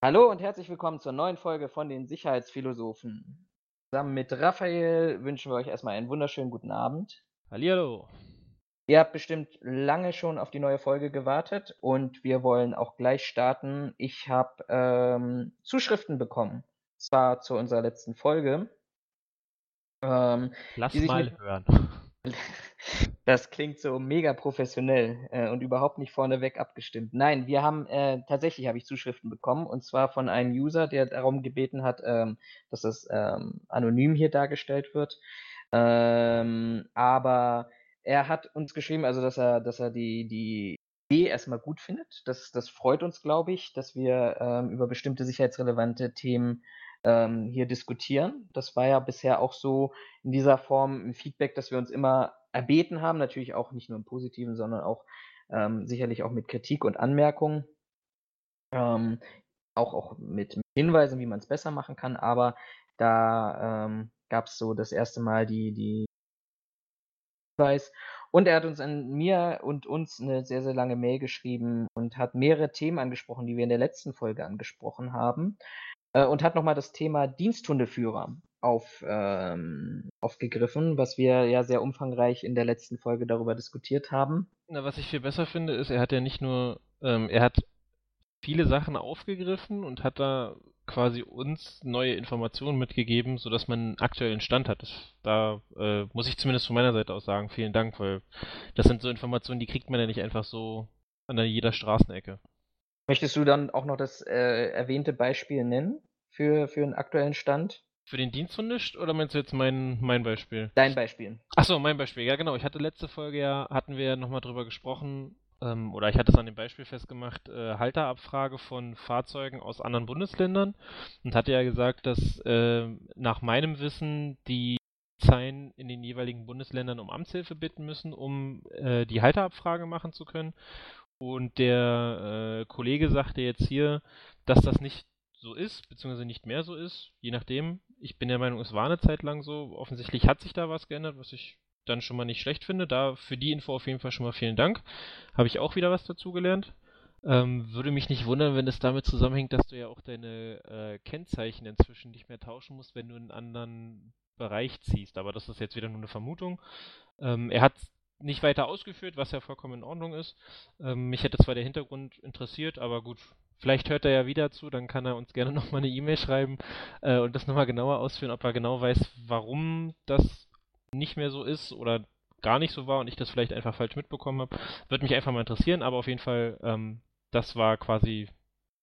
Hallo und herzlich willkommen zur neuen Folge von den Sicherheitsphilosophen. Zusammen mit Raphael wünschen wir euch erstmal einen wunderschönen guten Abend. Hallihallo. Ihr habt bestimmt lange schon auf die neue Folge gewartet und wir wollen auch gleich starten. Ich habe ähm, Zuschriften bekommen, zwar zu unserer letzten Folge. Ähm, Lass mal hören. Das klingt so mega professionell äh, und überhaupt nicht vorneweg abgestimmt. Nein, wir haben äh, tatsächlich habe ich Zuschriften bekommen und zwar von einem User, der darum gebeten hat, ähm, dass das ähm, anonym hier dargestellt wird. Ähm, aber er hat uns geschrieben, also dass er, dass er die, die Idee erstmal gut findet. Das, das freut uns, glaube ich, dass wir ähm, über bestimmte sicherheitsrelevante Themen ähm, hier diskutieren. Das war ja bisher auch so in dieser Form ein Feedback, dass wir uns immer erbeten haben, natürlich auch nicht nur im Positiven, sondern auch ähm, sicherlich auch mit Kritik und Anmerkungen, ähm, auch, auch mit Hinweisen, wie man es besser machen kann, aber da ähm, gab es so das erste Mal die, die Hinweis und er hat uns an mir und uns eine sehr, sehr lange Mail geschrieben und hat mehrere Themen angesprochen, die wir in der letzten Folge angesprochen haben. Äh, und hat nochmal das Thema Diensthundeführer auf, ähm, aufgegriffen, was wir ja sehr umfangreich in der letzten Folge darüber diskutiert haben. Na, was ich viel besser finde, ist, er hat ja nicht nur, ähm, er hat viele Sachen aufgegriffen und hat da quasi uns neue Informationen mitgegeben, sodass man einen aktuellen Stand hat. Das, da äh, muss ich zumindest von meiner Seite aus sagen, vielen Dank, weil das sind so Informationen, die kriegt man ja nicht einfach so an jeder Straßenecke. Möchtest du dann auch noch das äh, erwähnte Beispiel nennen für, für einen aktuellen Stand? Für den Diensthund nicht? Oder meinst du jetzt mein, mein Beispiel? Dein Beispiel. Achso, mein Beispiel. Ja, genau. Ich hatte letzte Folge ja, hatten wir ja nochmal drüber gesprochen, ähm, oder ich hatte es an dem Beispiel festgemacht, äh, Halterabfrage von Fahrzeugen aus anderen Bundesländern und hatte ja gesagt, dass äh, nach meinem Wissen die Polizei in den jeweiligen Bundesländern um Amtshilfe bitten müssen, um äh, die Halterabfrage machen zu können. Und der äh, Kollege sagte jetzt hier, dass das nicht so ist, beziehungsweise nicht mehr so ist, je nachdem. Ich bin der Meinung, es war eine Zeit lang so. Offensichtlich hat sich da was geändert, was ich dann schon mal nicht schlecht finde. Da für die Info auf jeden Fall schon mal vielen Dank. Habe ich auch wieder was dazugelernt. Ähm, würde mich nicht wundern, wenn es damit zusammenhängt, dass du ja auch deine äh, Kennzeichen inzwischen nicht mehr tauschen musst, wenn du in einen anderen Bereich ziehst. Aber das ist jetzt wieder nur eine Vermutung. Ähm, er hat nicht weiter ausgeführt, was ja vollkommen in Ordnung ist. Ähm, mich hätte zwar der Hintergrund interessiert, aber gut, vielleicht hört er ja wieder zu, dann kann er uns gerne nochmal eine E-Mail schreiben äh, und das nochmal genauer ausführen, ob er genau weiß, warum das nicht mehr so ist oder gar nicht so war und ich das vielleicht einfach falsch mitbekommen habe. Würde mich einfach mal interessieren, aber auf jeden Fall, ähm, das war quasi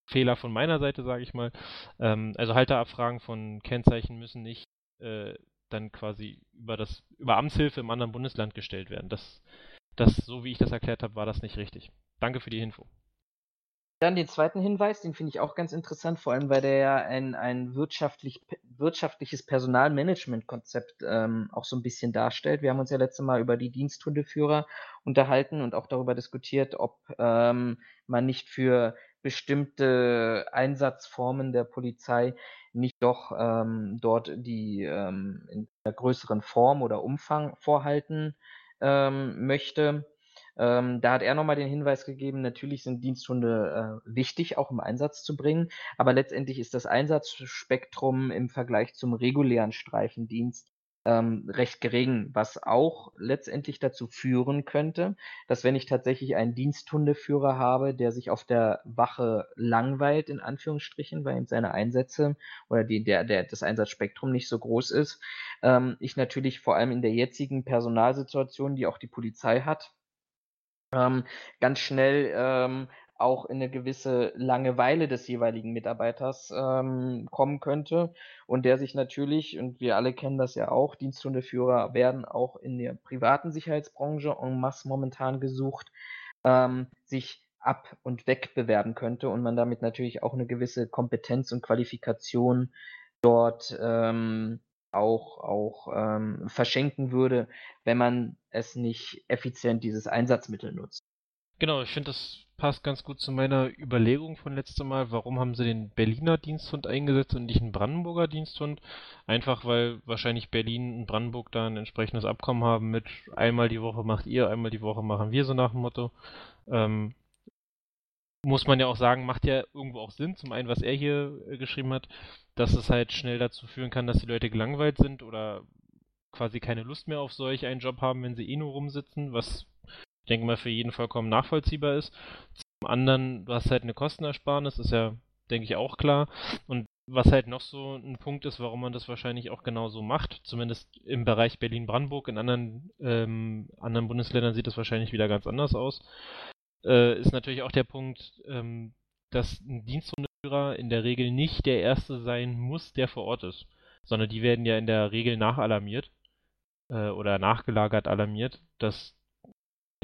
Fehler von meiner Seite, sage ich mal. Ähm, also Halterabfragen von Kennzeichen müssen nicht äh, dann quasi über das über Amtshilfe im anderen Bundesland gestellt werden. Das, das, so wie ich das erklärt habe, war das nicht richtig. Danke für die Info. Dann den zweiten Hinweis, den finde ich auch ganz interessant, vor allem weil der ja ein, ein wirtschaftlich, wirtschaftliches Personalmanagementkonzept ähm, auch so ein bisschen darstellt. Wir haben uns ja letztes Mal über die Diensthundeführer unterhalten und auch darüber diskutiert, ob ähm, man nicht für bestimmte Einsatzformen der Polizei nicht doch ähm, dort die ähm, in einer größeren Form oder Umfang vorhalten ähm, möchte. Ähm, da hat er nochmal den Hinweis gegeben, natürlich sind Diensthunde äh, wichtig, auch im Einsatz zu bringen, aber letztendlich ist das Einsatzspektrum im Vergleich zum regulären Streifendienst ähm, recht gering, was auch letztendlich dazu führen könnte, dass wenn ich tatsächlich einen Diensthundeführer habe, der sich auf der Wache langweilt, in Anführungsstrichen, weil eben seine Einsätze oder die, der, der, das Einsatzspektrum nicht so groß ist, ähm, ich natürlich vor allem in der jetzigen Personalsituation, die auch die Polizei hat, ähm, ganz schnell ähm, auch in eine gewisse Langeweile des jeweiligen Mitarbeiters ähm, kommen könnte und der sich natürlich, und wir alle kennen das ja auch, Diensthundeführer werden auch in der privaten Sicherheitsbranche en masse momentan gesucht, ähm, sich ab und weg bewerben könnte und man damit natürlich auch eine gewisse Kompetenz und Qualifikation dort ähm, auch, auch ähm, verschenken würde, wenn man es nicht effizient dieses Einsatzmittel nutzt. Genau, ich finde, das passt ganz gut zu meiner Überlegung von letztem Mal. Warum haben sie den Berliner Diensthund eingesetzt und nicht einen Brandenburger Diensthund? Einfach weil wahrscheinlich Berlin und Brandenburg da ein entsprechendes Abkommen haben mit einmal die Woche macht ihr, einmal die Woche machen wir, so nach dem Motto. Ähm, muss man ja auch sagen, macht ja irgendwo auch Sinn. Zum einen, was er hier äh, geschrieben hat, dass es halt schnell dazu führen kann, dass die Leute gelangweilt sind oder quasi keine Lust mehr auf solch einen Job haben, wenn sie eh nur rumsitzen, was ich denke mal für jeden vollkommen nachvollziehbar ist. Zum anderen, du hast halt eine Kostenersparnis, ist ja, denke ich, auch klar. Und was halt noch so ein Punkt ist, warum man das wahrscheinlich auch genauso macht, zumindest im Bereich Berlin-Brandenburg, in anderen, ähm, anderen Bundesländern sieht das wahrscheinlich wieder ganz anders aus, äh, ist natürlich auch der Punkt, ähm, dass ein Diensthundeführer in der Regel nicht der Erste sein muss, der vor Ort ist, sondern die werden ja in der Regel nachalarmiert äh, oder nachgelagert alarmiert, dass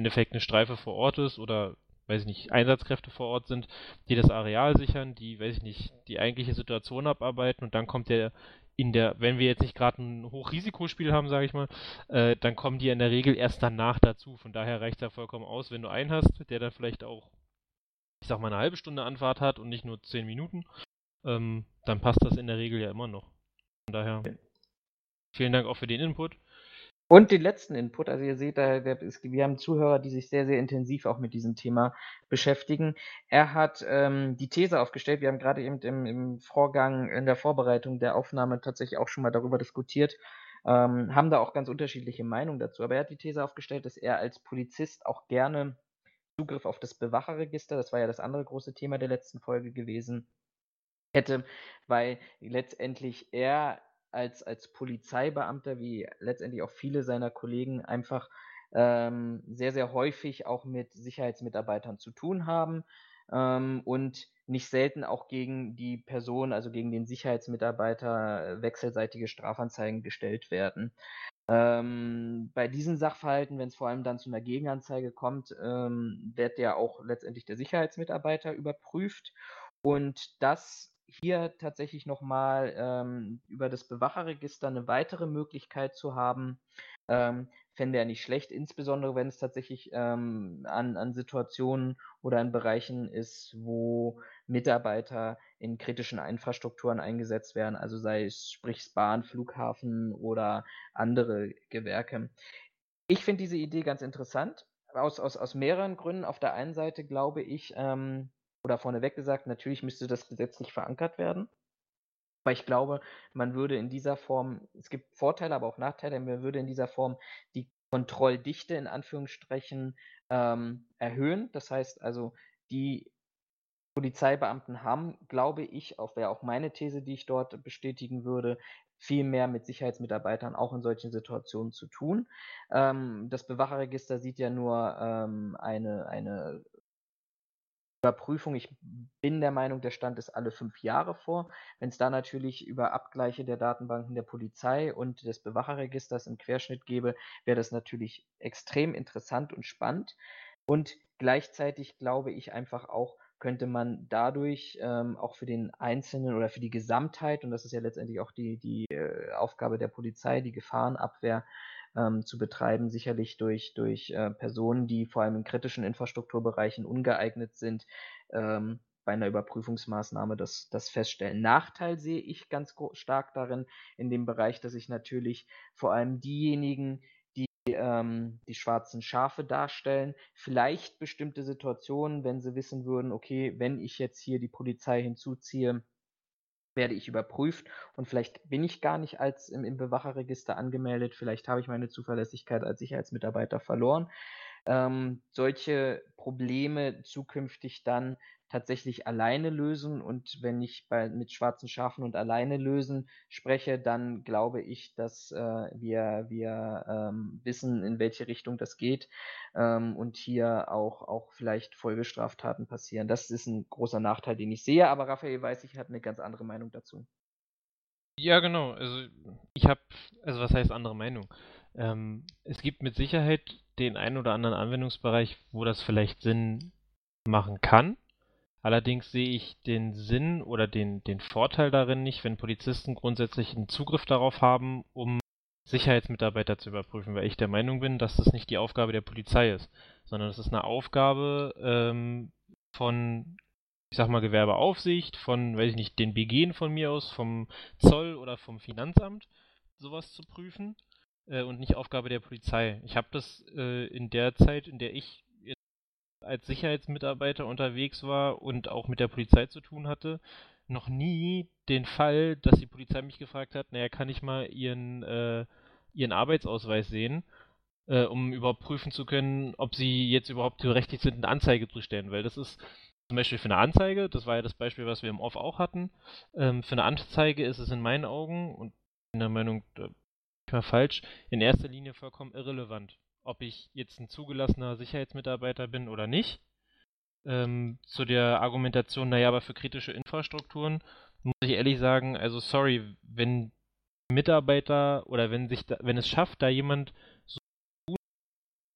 Endeffekt eine Streife vor Ort ist oder weiß ich nicht, Einsatzkräfte vor Ort sind, die das Areal sichern, die, weiß ich nicht, die eigentliche Situation abarbeiten und dann kommt der in der, wenn wir jetzt nicht gerade ein Hochrisikospiel haben, sage ich mal, äh, dann kommen die in der Regel erst danach dazu. Von daher reicht es ja vollkommen aus, wenn du einen hast, der dann vielleicht auch, ich sag mal, eine halbe Stunde Anfahrt hat und nicht nur zehn Minuten, ähm, dann passt das in der Regel ja immer noch. Von daher, vielen Dank auch für den Input. Und den letzten Input, also ihr seht, da, wir haben Zuhörer, die sich sehr, sehr intensiv auch mit diesem Thema beschäftigen. Er hat ähm, die These aufgestellt, wir haben gerade eben im, im, Vorgang, in der Vorbereitung der Aufnahme tatsächlich auch schon mal darüber diskutiert, ähm, haben da auch ganz unterschiedliche Meinungen dazu. Aber er hat die These aufgestellt, dass er als Polizist auch gerne Zugriff auf das Bewacherregister, das war ja das andere große Thema der letzten Folge gewesen, hätte, weil letztendlich er als, als Polizeibeamter, wie letztendlich auch viele seiner Kollegen, einfach ähm, sehr, sehr häufig auch mit Sicherheitsmitarbeitern zu tun haben ähm, und nicht selten auch gegen die Person, also gegen den Sicherheitsmitarbeiter, äh, wechselseitige Strafanzeigen gestellt werden. Ähm, bei diesen Sachverhalten, wenn es vor allem dann zu einer Gegenanzeige kommt, ähm, wird ja auch letztendlich der Sicherheitsmitarbeiter überprüft. Und das hier tatsächlich nochmal ähm, über das Bewacherregister eine weitere Möglichkeit zu haben, ähm, fände er nicht schlecht, insbesondere wenn es tatsächlich ähm, an, an Situationen oder an Bereichen ist, wo Mitarbeiter in kritischen Infrastrukturen eingesetzt werden, also sei es sprich Bahn, Flughafen oder andere Gewerke. Ich finde diese Idee ganz interessant, aus, aus, aus mehreren Gründen. Auf der einen Seite glaube ich, ähm, oder vorneweg gesagt, natürlich müsste das gesetzlich verankert werden. Weil ich glaube, man würde in dieser Form, es gibt Vorteile, aber auch Nachteile, man würde in dieser Form die Kontrolldichte in Anführungsstrichen ähm, erhöhen. Das heißt also, die Polizeibeamten haben, glaube ich, auch wäre auch meine These, die ich dort bestätigen würde, viel mehr mit Sicherheitsmitarbeitern auch in solchen Situationen zu tun. Ähm, das Bewacherregister sieht ja nur ähm, eine, eine Überprüfung, ich bin der Meinung, der Stand ist alle fünf Jahre vor. Wenn es da natürlich über Abgleiche der Datenbanken der Polizei und des Bewacherregisters im Querschnitt gäbe, wäre das natürlich extrem interessant und spannend. Und gleichzeitig glaube ich einfach auch, könnte man dadurch ähm, auch für den Einzelnen oder für die Gesamtheit, und das ist ja letztendlich auch die, die äh, Aufgabe der Polizei, die Gefahrenabwehr, ähm, zu betreiben, sicherlich durch, durch äh, Personen, die vor allem in kritischen Infrastrukturbereichen ungeeignet sind, ähm, bei einer Überprüfungsmaßnahme das, das feststellen. Nachteil sehe ich ganz stark darin, in dem Bereich, dass ich natürlich vor allem diejenigen, die ähm, die schwarzen Schafe darstellen, vielleicht bestimmte Situationen, wenn sie wissen würden, okay, wenn ich jetzt hier die Polizei hinzuziehe, werde ich überprüft und vielleicht bin ich gar nicht als im, im Bewacherregister angemeldet, vielleicht habe ich meine Zuverlässigkeit als Sicherheitsmitarbeiter verloren. Ähm, solche Probleme zukünftig dann tatsächlich alleine lösen. Und wenn ich bei, mit schwarzen Schafen und alleine lösen spreche, dann glaube ich, dass äh, wir, wir ähm, wissen, in welche Richtung das geht ähm, und hier auch, auch vielleicht Folgestraftaten passieren. Das ist ein großer Nachteil, den ich sehe, aber Raphael weiß, ich habe eine ganz andere Meinung dazu. Ja, genau. Also ich habe, also was heißt andere Meinung? Ähm, es gibt mit Sicherheit den einen oder anderen Anwendungsbereich, wo das vielleicht Sinn machen kann. Allerdings sehe ich den Sinn oder den, den Vorteil darin nicht, wenn Polizisten grundsätzlich einen Zugriff darauf haben, um Sicherheitsmitarbeiter zu überprüfen, weil ich der Meinung bin, dass das nicht die Aufgabe der Polizei ist, sondern das ist eine Aufgabe ähm, von, ich sag mal, Gewerbeaufsicht, von, weiß ich nicht, den BGen von mir aus, vom Zoll oder vom Finanzamt, sowas zu prüfen äh, und nicht Aufgabe der Polizei. Ich habe das äh, in der Zeit, in der ich als Sicherheitsmitarbeiter unterwegs war und auch mit der Polizei zu tun hatte, noch nie den Fall, dass die Polizei mich gefragt hat, naja, kann ich mal ihren, äh, ihren Arbeitsausweis sehen, äh, um überprüfen zu können, ob sie jetzt überhaupt berechtigt sind, eine Anzeige zu stellen, weil das ist zum Beispiel für eine Anzeige, das war ja das Beispiel, was wir im Off auch hatten, ähm, für eine Anzeige ist es in meinen Augen und in der Meinung, mal falsch, in erster Linie vollkommen irrelevant, ob ich jetzt ein zugelassener Sicherheitsmitarbeiter bin oder nicht. Ähm, zu der Argumentation, naja, aber für kritische Infrastrukturen muss ich ehrlich sagen, also sorry, wenn Mitarbeiter oder wenn sich da, wenn es schafft, da jemand so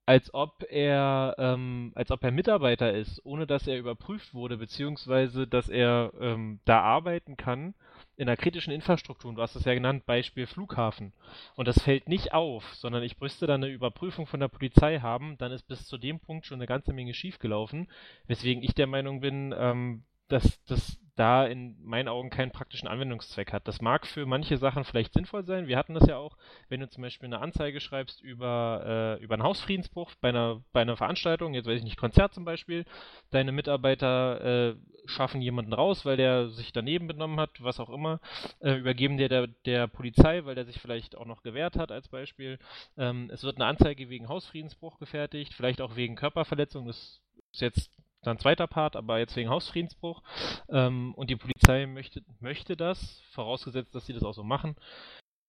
als ob er ähm, als ob er Mitarbeiter ist, ohne dass er überprüft wurde, beziehungsweise dass er ähm, da arbeiten kann in der kritischen Infrastruktur. Du hast es ja genannt, Beispiel Flughafen. Und das fällt nicht auf, sondern ich müsste dann eine Überprüfung von der Polizei haben, dann ist bis zu dem Punkt schon eine ganze Menge schiefgelaufen, weswegen ich der Meinung bin, ähm, dass das da in meinen Augen keinen praktischen Anwendungszweck hat. Das mag für manche Sachen vielleicht sinnvoll sein. Wir hatten das ja auch, wenn du zum Beispiel eine Anzeige schreibst über, äh, über einen Hausfriedensbruch bei einer, bei einer Veranstaltung, jetzt weiß ich nicht, Konzert zum Beispiel, deine Mitarbeiter äh, schaffen jemanden raus, weil der sich daneben benommen hat, was auch immer, äh, übergeben dir der, der Polizei, weil der sich vielleicht auch noch gewehrt hat als Beispiel. Ähm, es wird eine Anzeige wegen Hausfriedensbruch gefertigt, vielleicht auch wegen Körperverletzung, das ist jetzt dann zweiter Part, aber jetzt wegen Hausfriedensbruch. Ähm, und die Polizei möchte, möchte das, vorausgesetzt, dass sie das auch so machen.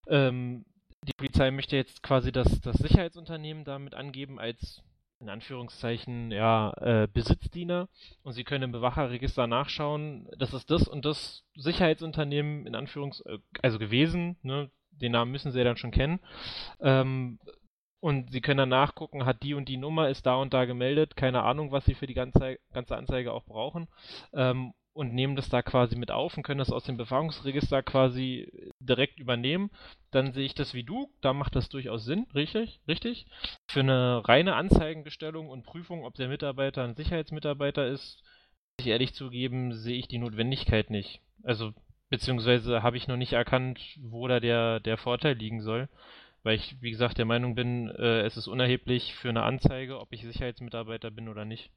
Ähm, die Polizei möchte jetzt quasi das, das Sicherheitsunternehmen damit angeben als in Anführungszeichen ja äh, Besitzdiener und sie können im Bewacherregister nachschauen, das ist das und das Sicherheitsunternehmen in Anführungs äh, also gewesen, ne? den Namen müssen sie ja dann schon kennen. Ähm, und Sie können dann nachgucken, hat die und die Nummer, ist da und da gemeldet, keine Ahnung, was Sie für die ganze, ganze Anzeige auch brauchen. Ähm, und nehmen das da quasi mit auf und können das aus dem Befragungsregister quasi direkt übernehmen. Dann sehe ich das wie du, da macht das durchaus Sinn, richtig? Richtig? Für eine reine Anzeigenbestellung und Prüfung, ob der Mitarbeiter ein Sicherheitsmitarbeiter ist, muss ich ehrlich zugeben, sehe ich die Notwendigkeit nicht. Also, beziehungsweise habe ich noch nicht erkannt, wo da der, der Vorteil liegen soll weil ich, wie gesagt, der Meinung bin, äh, es ist unerheblich für eine Anzeige, ob ich Sicherheitsmitarbeiter bin oder nicht.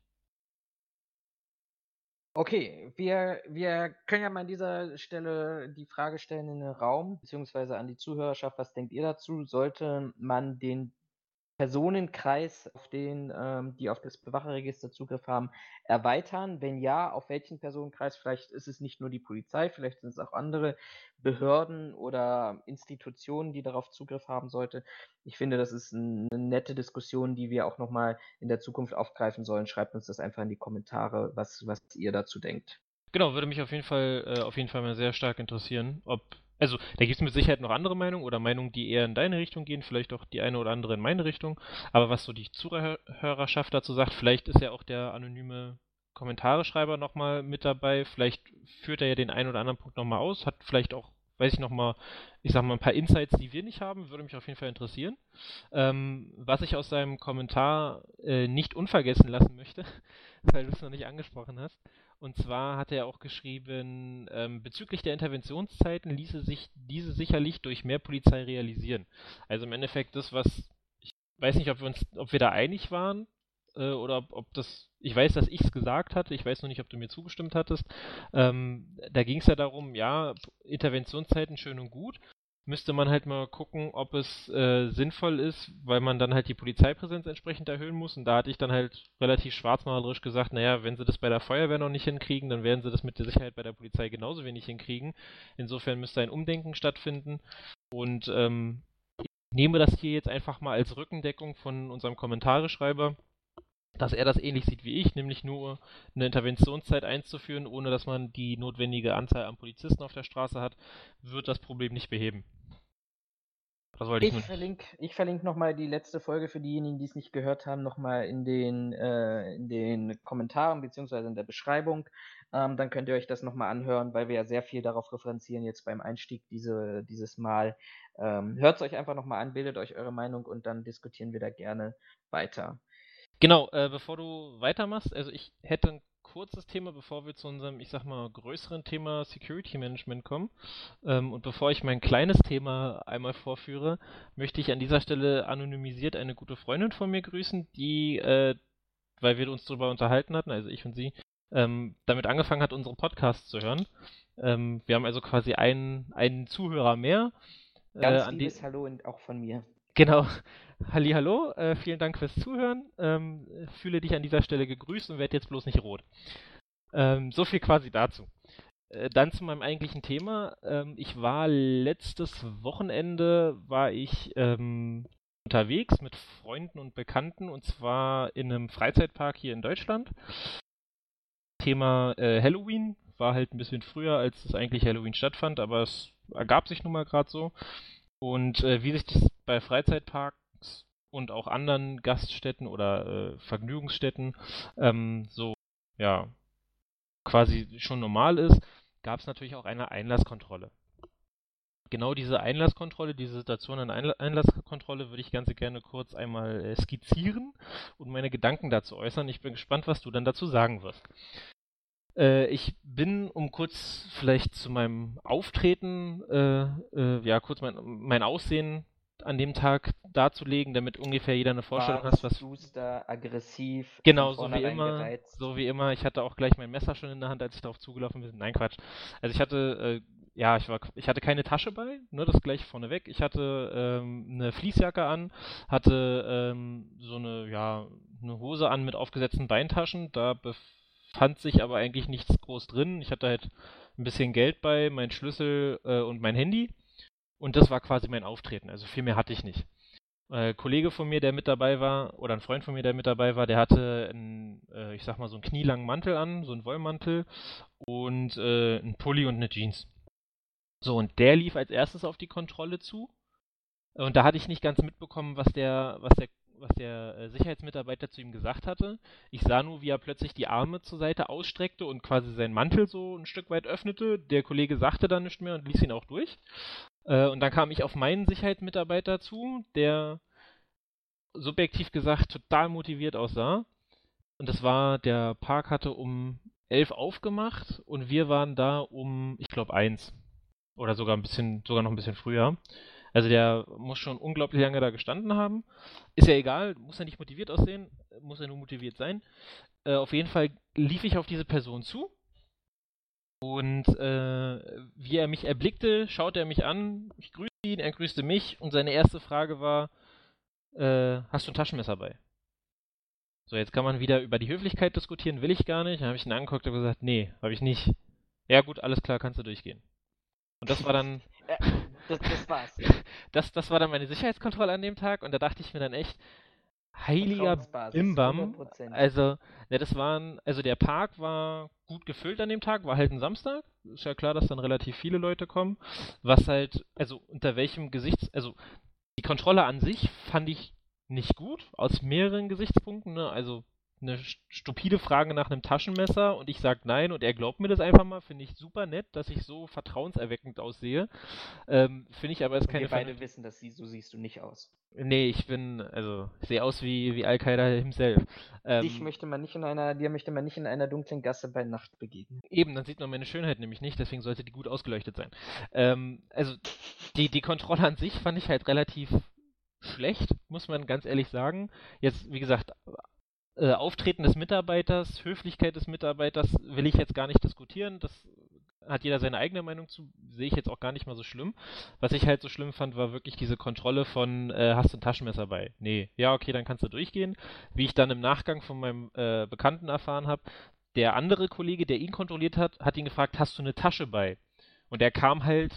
Okay, wir, wir können ja mal an dieser Stelle die Frage stellen in den Raum, beziehungsweise an die Zuhörerschaft, was denkt ihr dazu? Sollte man den Personenkreis, auf den ähm, die auf das Bewacherregister Zugriff haben, erweitern? Wenn ja, auf welchen Personenkreis? Vielleicht ist es nicht nur die Polizei, vielleicht sind es auch andere Behörden oder Institutionen, die darauf Zugriff haben sollte. Ich finde, das ist eine nette Diskussion, die wir auch nochmal in der Zukunft aufgreifen sollen. Schreibt uns das einfach in die Kommentare, was, was ihr dazu denkt. Genau, würde mich auf jeden Fall, äh, auf jeden Fall mal sehr stark interessieren, ob also da gibt es mit Sicherheit noch andere Meinungen oder Meinungen, die eher in deine Richtung gehen, vielleicht auch die eine oder andere in meine Richtung. Aber was so die Zuhörerschaft dazu sagt, vielleicht ist ja auch der anonyme Kommentareschreiber nochmal mit dabei. Vielleicht führt er ja den einen oder anderen Punkt nochmal aus, hat vielleicht auch, weiß ich nochmal, ich sag mal, ein paar Insights, die wir nicht haben, würde mich auf jeden Fall interessieren. Ähm, was ich aus seinem Kommentar äh, nicht unvergessen lassen möchte, weil du es noch nicht angesprochen hast, und zwar hat er auch geschrieben, ähm, bezüglich der Interventionszeiten ließe sich diese sicherlich durch mehr Polizei realisieren. Also im Endeffekt das, was ich weiß nicht, ob wir uns, ob wir da einig waren äh, oder ob, ob, das. Ich weiß, dass ich es gesagt hatte. Ich weiß noch nicht, ob du mir zugestimmt hattest. Ähm, da ging es ja darum, ja, Interventionszeiten schön und gut müsste man halt mal gucken, ob es äh, sinnvoll ist, weil man dann halt die Polizeipräsenz entsprechend erhöhen muss. Und da hatte ich dann halt relativ schwarzmalerisch gesagt, naja, wenn sie das bei der Feuerwehr noch nicht hinkriegen, dann werden sie das mit der Sicherheit bei der Polizei genauso wenig hinkriegen. Insofern müsste ein Umdenken stattfinden. Und ähm, ich nehme das hier jetzt einfach mal als Rückendeckung von unserem Kommentareschreiber dass er das ähnlich sieht wie ich, nämlich nur eine Interventionszeit einzuführen, ohne dass man die notwendige Anzahl an Polizisten auf der Straße hat, wird das Problem nicht beheben. ich, ich verlinke, ich verlinke nochmal die letzte Folge für diejenigen, die es nicht gehört haben, nochmal in den, äh, in den Kommentaren bzw. in der Beschreibung. Ähm, dann könnt ihr euch das nochmal anhören, weil wir ja sehr viel darauf referenzieren jetzt beim Einstieg diese, dieses Mal. Ähm, Hört es euch einfach nochmal an, bildet euch eure Meinung und dann diskutieren wir da gerne weiter. Genau, äh, bevor du weitermachst, also ich hätte ein kurzes Thema, bevor wir zu unserem, ich sag mal, größeren Thema Security Management kommen. Ähm, und bevor ich mein kleines Thema einmal vorführe, möchte ich an dieser Stelle anonymisiert eine gute Freundin von mir grüßen, die äh, weil wir uns darüber unterhalten hatten, also ich und sie, ähm, damit angefangen hat, unsere Podcasts zu hören. Ähm, wir haben also quasi einen, einen Zuhörer mehr. Ganz äh, liebes Hallo und auch von mir. Genau. Halli, hallo, äh, vielen Dank fürs Zuhören. Ähm, fühle dich an dieser Stelle gegrüßt und werde jetzt bloß nicht rot. Ähm, so viel quasi dazu. Äh, dann zu meinem eigentlichen Thema. Ähm, ich war letztes Wochenende, war ich ähm, unterwegs mit Freunden und Bekannten und zwar in einem Freizeitpark hier in Deutschland. Thema äh, Halloween war halt ein bisschen früher, als es eigentlich Halloween stattfand, aber es ergab sich nun mal gerade so. Und äh, wie sich das bei Freizeitparks und auch anderen Gaststätten oder äh, Vergnügungsstätten ähm, so ja quasi schon normal ist, gab es natürlich auch eine Einlasskontrolle. Genau diese Einlasskontrolle, diese Situation an Einlasskontrolle würde ich ganz gerne kurz einmal äh, skizzieren und meine Gedanken dazu äußern. Ich bin gespannt, was du dann dazu sagen wirst. Äh, ich bin, um kurz vielleicht zu meinem Auftreten, äh, äh, ja, kurz mein, mein Aussehen an dem Tag darzulegen, damit ungefähr jeder eine Vorstellung hat, was. Duster, aggressiv. Genau, so wie immer. Gereizt. So wie immer. Ich hatte auch gleich mein Messer schon in der Hand, als ich darauf zugelaufen bin. Nein, Quatsch. Also ich hatte, äh, ja, ich war, ich hatte keine Tasche bei, nur das gleich vorneweg. Ich hatte ähm, eine Fließjacke an, hatte ähm, so eine, ja, eine Hose an mit aufgesetzten Beintaschen. Da befand sich aber eigentlich nichts groß drin. Ich hatte halt ein bisschen Geld bei, mein Schlüssel äh, und mein Handy. Und das war quasi mein Auftreten. Also viel mehr hatte ich nicht. Ein äh, Kollege von mir, der mit dabei war, oder ein Freund von mir, der mit dabei war, der hatte einen, äh, ich sag mal, so einen knielangen Mantel an, so einen Wollmantel und äh, einen Pulli und eine Jeans. So, und der lief als erstes auf die Kontrolle zu. Und da hatte ich nicht ganz mitbekommen, was der, was der, was der äh, Sicherheitsmitarbeiter zu ihm gesagt hatte. Ich sah nur, wie er plötzlich die Arme zur Seite ausstreckte und quasi seinen Mantel so ein Stück weit öffnete. Der Kollege sagte dann nichts mehr und ließ ihn auch durch. Äh, und dann kam ich auf meinen Sicherheitsmitarbeiter zu, der subjektiv gesagt total motiviert aussah. Und das war, der Park hatte um elf aufgemacht und wir waren da um, ich glaube, eins. Oder sogar ein bisschen, sogar noch ein bisschen früher. Also der muss schon unglaublich lange da gestanden haben. Ist ja egal, muss ja nicht motiviert aussehen, muss ja nur motiviert sein. Äh, auf jeden Fall lief ich auf diese Person zu und äh, wie er mich erblickte, schaute er mich an, ich grüßte ihn, er grüßte mich und seine erste Frage war, äh, hast du ein Taschenmesser bei? So, jetzt kann man wieder über die Höflichkeit diskutieren, will ich gar nicht. Dann habe ich ihn angeguckt und gesagt, nee, habe ich nicht. Ja gut, alles klar, kannst du durchgehen. Und das war dann... das, das war's. Das, das war dann meine Sicherheitskontrolle an dem Tag und da dachte ich mir dann echt, heiliger Bimbam. Also, ja, das waren, also der Park war gut gefüllt an dem Tag, war halt ein Samstag. Ist ja klar, dass dann relativ viele Leute kommen. Was halt, also unter welchem Gesichts, also die Kontrolle an sich fand ich nicht gut, aus mehreren Gesichtspunkten. Ne? Also eine stupide Frage nach einem Taschenmesser und ich sage nein und er glaubt mir das einfach mal, finde ich super nett, dass ich so vertrauenserweckend aussehe. Ähm, finde ich aber ist keine. Wir beide wissen, dass sie so siehst du nicht aus. Nee, ich bin, also, ich sehe aus wie, wie Al-Qaida himself. Ähm, Dich möchte man nicht in einer, dir möchte man nicht in einer dunklen Gasse bei Nacht begegnen. Eben, dann sieht man meine Schönheit nämlich nicht, deswegen sollte die gut ausgeleuchtet sein. Ähm, also, die, die Kontrolle an sich fand ich halt relativ schlecht, muss man ganz ehrlich sagen. Jetzt, wie gesagt, äh, Auftreten des Mitarbeiters, Höflichkeit des Mitarbeiters will ich jetzt gar nicht diskutieren. Das hat jeder seine eigene Meinung zu, sehe ich jetzt auch gar nicht mal so schlimm. Was ich halt so schlimm fand, war wirklich diese Kontrolle von, äh, hast du ein Taschenmesser bei? Nee, ja, okay, dann kannst du durchgehen. Wie ich dann im Nachgang von meinem äh, Bekannten erfahren habe, der andere Kollege, der ihn kontrolliert hat, hat ihn gefragt, hast du eine Tasche bei? Und er kam halt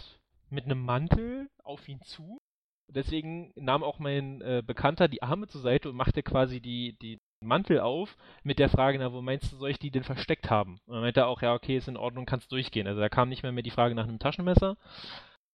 mit einem Mantel auf ihn zu. Deswegen nahm auch mein äh, Bekannter die Arme zur Seite und machte quasi die, die Mantel auf mit der Frage, na, wo meinst du, soll ich die denn versteckt haben? Und dann meinte er auch, ja, okay, ist in Ordnung, kannst durchgehen. Also da kam nicht mehr, mehr die Frage nach einem Taschenmesser.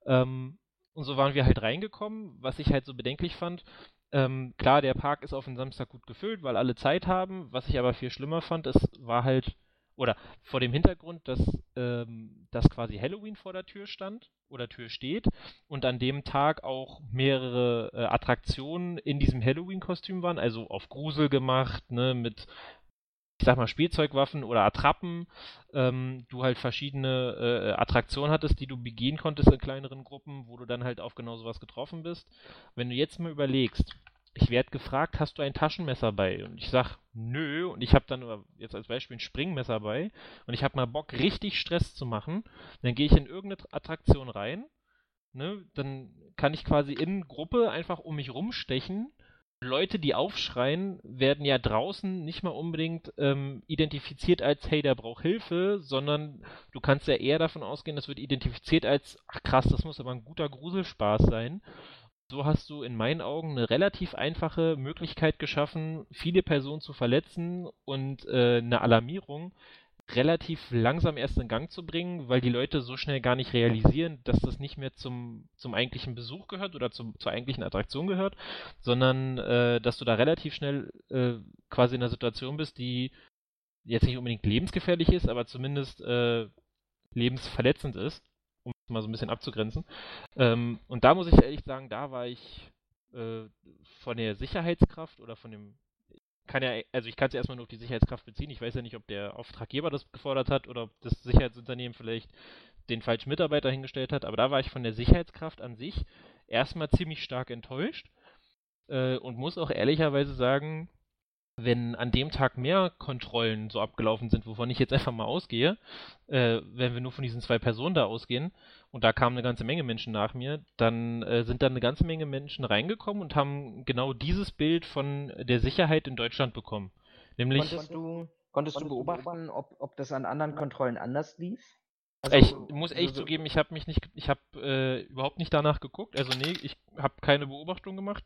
Ähm, und so waren wir halt reingekommen, was ich halt so bedenklich fand. Ähm, klar, der Park ist auf den Samstag gut gefüllt, weil alle Zeit haben. Was ich aber viel schlimmer fand, es war halt oder vor dem Hintergrund, dass, ähm, dass quasi Halloween vor der Tür stand oder Tür steht und an dem Tag auch mehrere äh, Attraktionen in diesem Halloween-Kostüm waren, also auf Grusel gemacht, ne, mit ich sag mal, Spielzeugwaffen oder Attrappen, ähm, du halt verschiedene äh, Attraktionen hattest, die du begehen konntest in kleineren Gruppen, wo du dann halt auf genau sowas getroffen bist. Wenn du jetzt mal überlegst, ich werde gefragt, hast du ein Taschenmesser bei? Und ich sag, nö. Und ich habe dann jetzt als Beispiel ein Springmesser bei. Und ich habe mal Bock, richtig Stress zu machen. Dann gehe ich in irgendeine Attraktion rein. Ne? Dann kann ich quasi in Gruppe einfach um mich rumstechen. Leute, die aufschreien, werden ja draußen nicht mal unbedingt ähm, identifiziert als, hey, der braucht Hilfe, sondern du kannst ja eher davon ausgehen, das wird identifiziert als, ach krass, das muss aber ein guter Gruselspaß sein. So hast du in meinen Augen eine relativ einfache Möglichkeit geschaffen, viele Personen zu verletzen und äh, eine Alarmierung relativ langsam erst in Gang zu bringen, weil die Leute so schnell gar nicht realisieren, dass das nicht mehr zum, zum eigentlichen Besuch gehört oder zum, zur eigentlichen Attraktion gehört, sondern äh, dass du da relativ schnell äh, quasi in einer Situation bist, die jetzt nicht unbedingt lebensgefährlich ist, aber zumindest äh, lebensverletzend ist mal so ein bisschen abzugrenzen. Ähm, und da muss ich ehrlich sagen, da war ich äh, von der Sicherheitskraft oder von dem kann ja, also ich kann es ja erstmal nur auf die Sicherheitskraft beziehen. Ich weiß ja nicht, ob der Auftraggeber das gefordert hat oder ob das Sicherheitsunternehmen vielleicht den falschen Mitarbeiter hingestellt hat, aber da war ich von der Sicherheitskraft an sich erstmal ziemlich stark enttäuscht äh, und muss auch ehrlicherweise sagen, wenn an dem Tag mehr Kontrollen so abgelaufen sind, wovon ich jetzt einfach mal ausgehe, äh, wenn wir nur von diesen zwei Personen da ausgehen, und da kamen eine ganze Menge Menschen nach mir, dann äh, sind dann eine ganze Menge Menschen reingekommen und haben genau dieses Bild von der Sicherheit in Deutschland bekommen. Nämlich. Konntest du, konntest du beobachten, ob, ob das an anderen Kontrollen anders lief? Also, ich muss echt also, zugeben, ich habe mich nicht, ich habe äh, überhaupt nicht danach geguckt. Also nee, ich habe keine Beobachtung gemacht.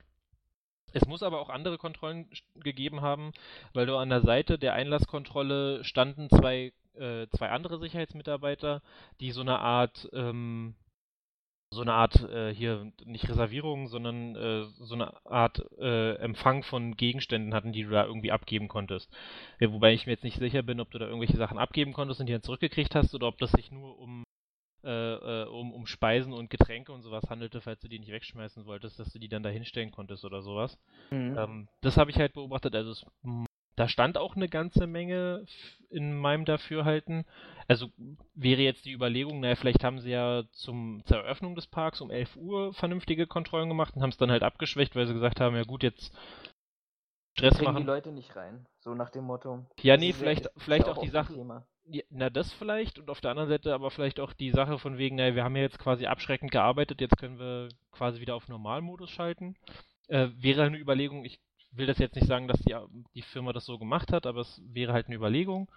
Es muss aber auch andere Kontrollen gegeben haben, weil du an der Seite der Einlasskontrolle standen zwei, äh, zwei andere Sicherheitsmitarbeiter, die so eine Art, ähm, so eine Art, äh, hier nicht Reservierung, sondern äh, so eine Art äh, Empfang von Gegenständen hatten, die du da irgendwie abgeben konntest. Ja, wobei ich mir jetzt nicht sicher bin, ob du da irgendwelche Sachen abgeben konntest und die dann zurückgekriegt hast oder ob das sich nur um äh, äh, um, um Speisen und Getränke und sowas handelte, falls du die nicht wegschmeißen wolltest, dass du die dann da hinstellen konntest oder sowas. Mhm. Ähm, das habe ich halt beobachtet. Also es, da stand auch eine ganze Menge in meinem Dafürhalten. Also wäre jetzt die Überlegung, naja, vielleicht haben sie ja zum, zur Eröffnung des Parks um 11 Uhr vernünftige Kontrollen gemacht und haben es dann halt abgeschwächt, weil sie gesagt haben, ja gut, jetzt Stress machen. die Leute nicht rein, so nach dem Motto. Ja, nee, vielleicht, vielleicht auch, auch die Sache. Ja, na, das vielleicht und auf der anderen Seite aber vielleicht auch die Sache von wegen, naja, wir haben ja jetzt quasi abschreckend gearbeitet, jetzt können wir quasi wieder auf Normalmodus schalten. Äh, wäre eine Überlegung, ich will das jetzt nicht sagen, dass die, die Firma das so gemacht hat, aber es wäre halt eine Überlegung.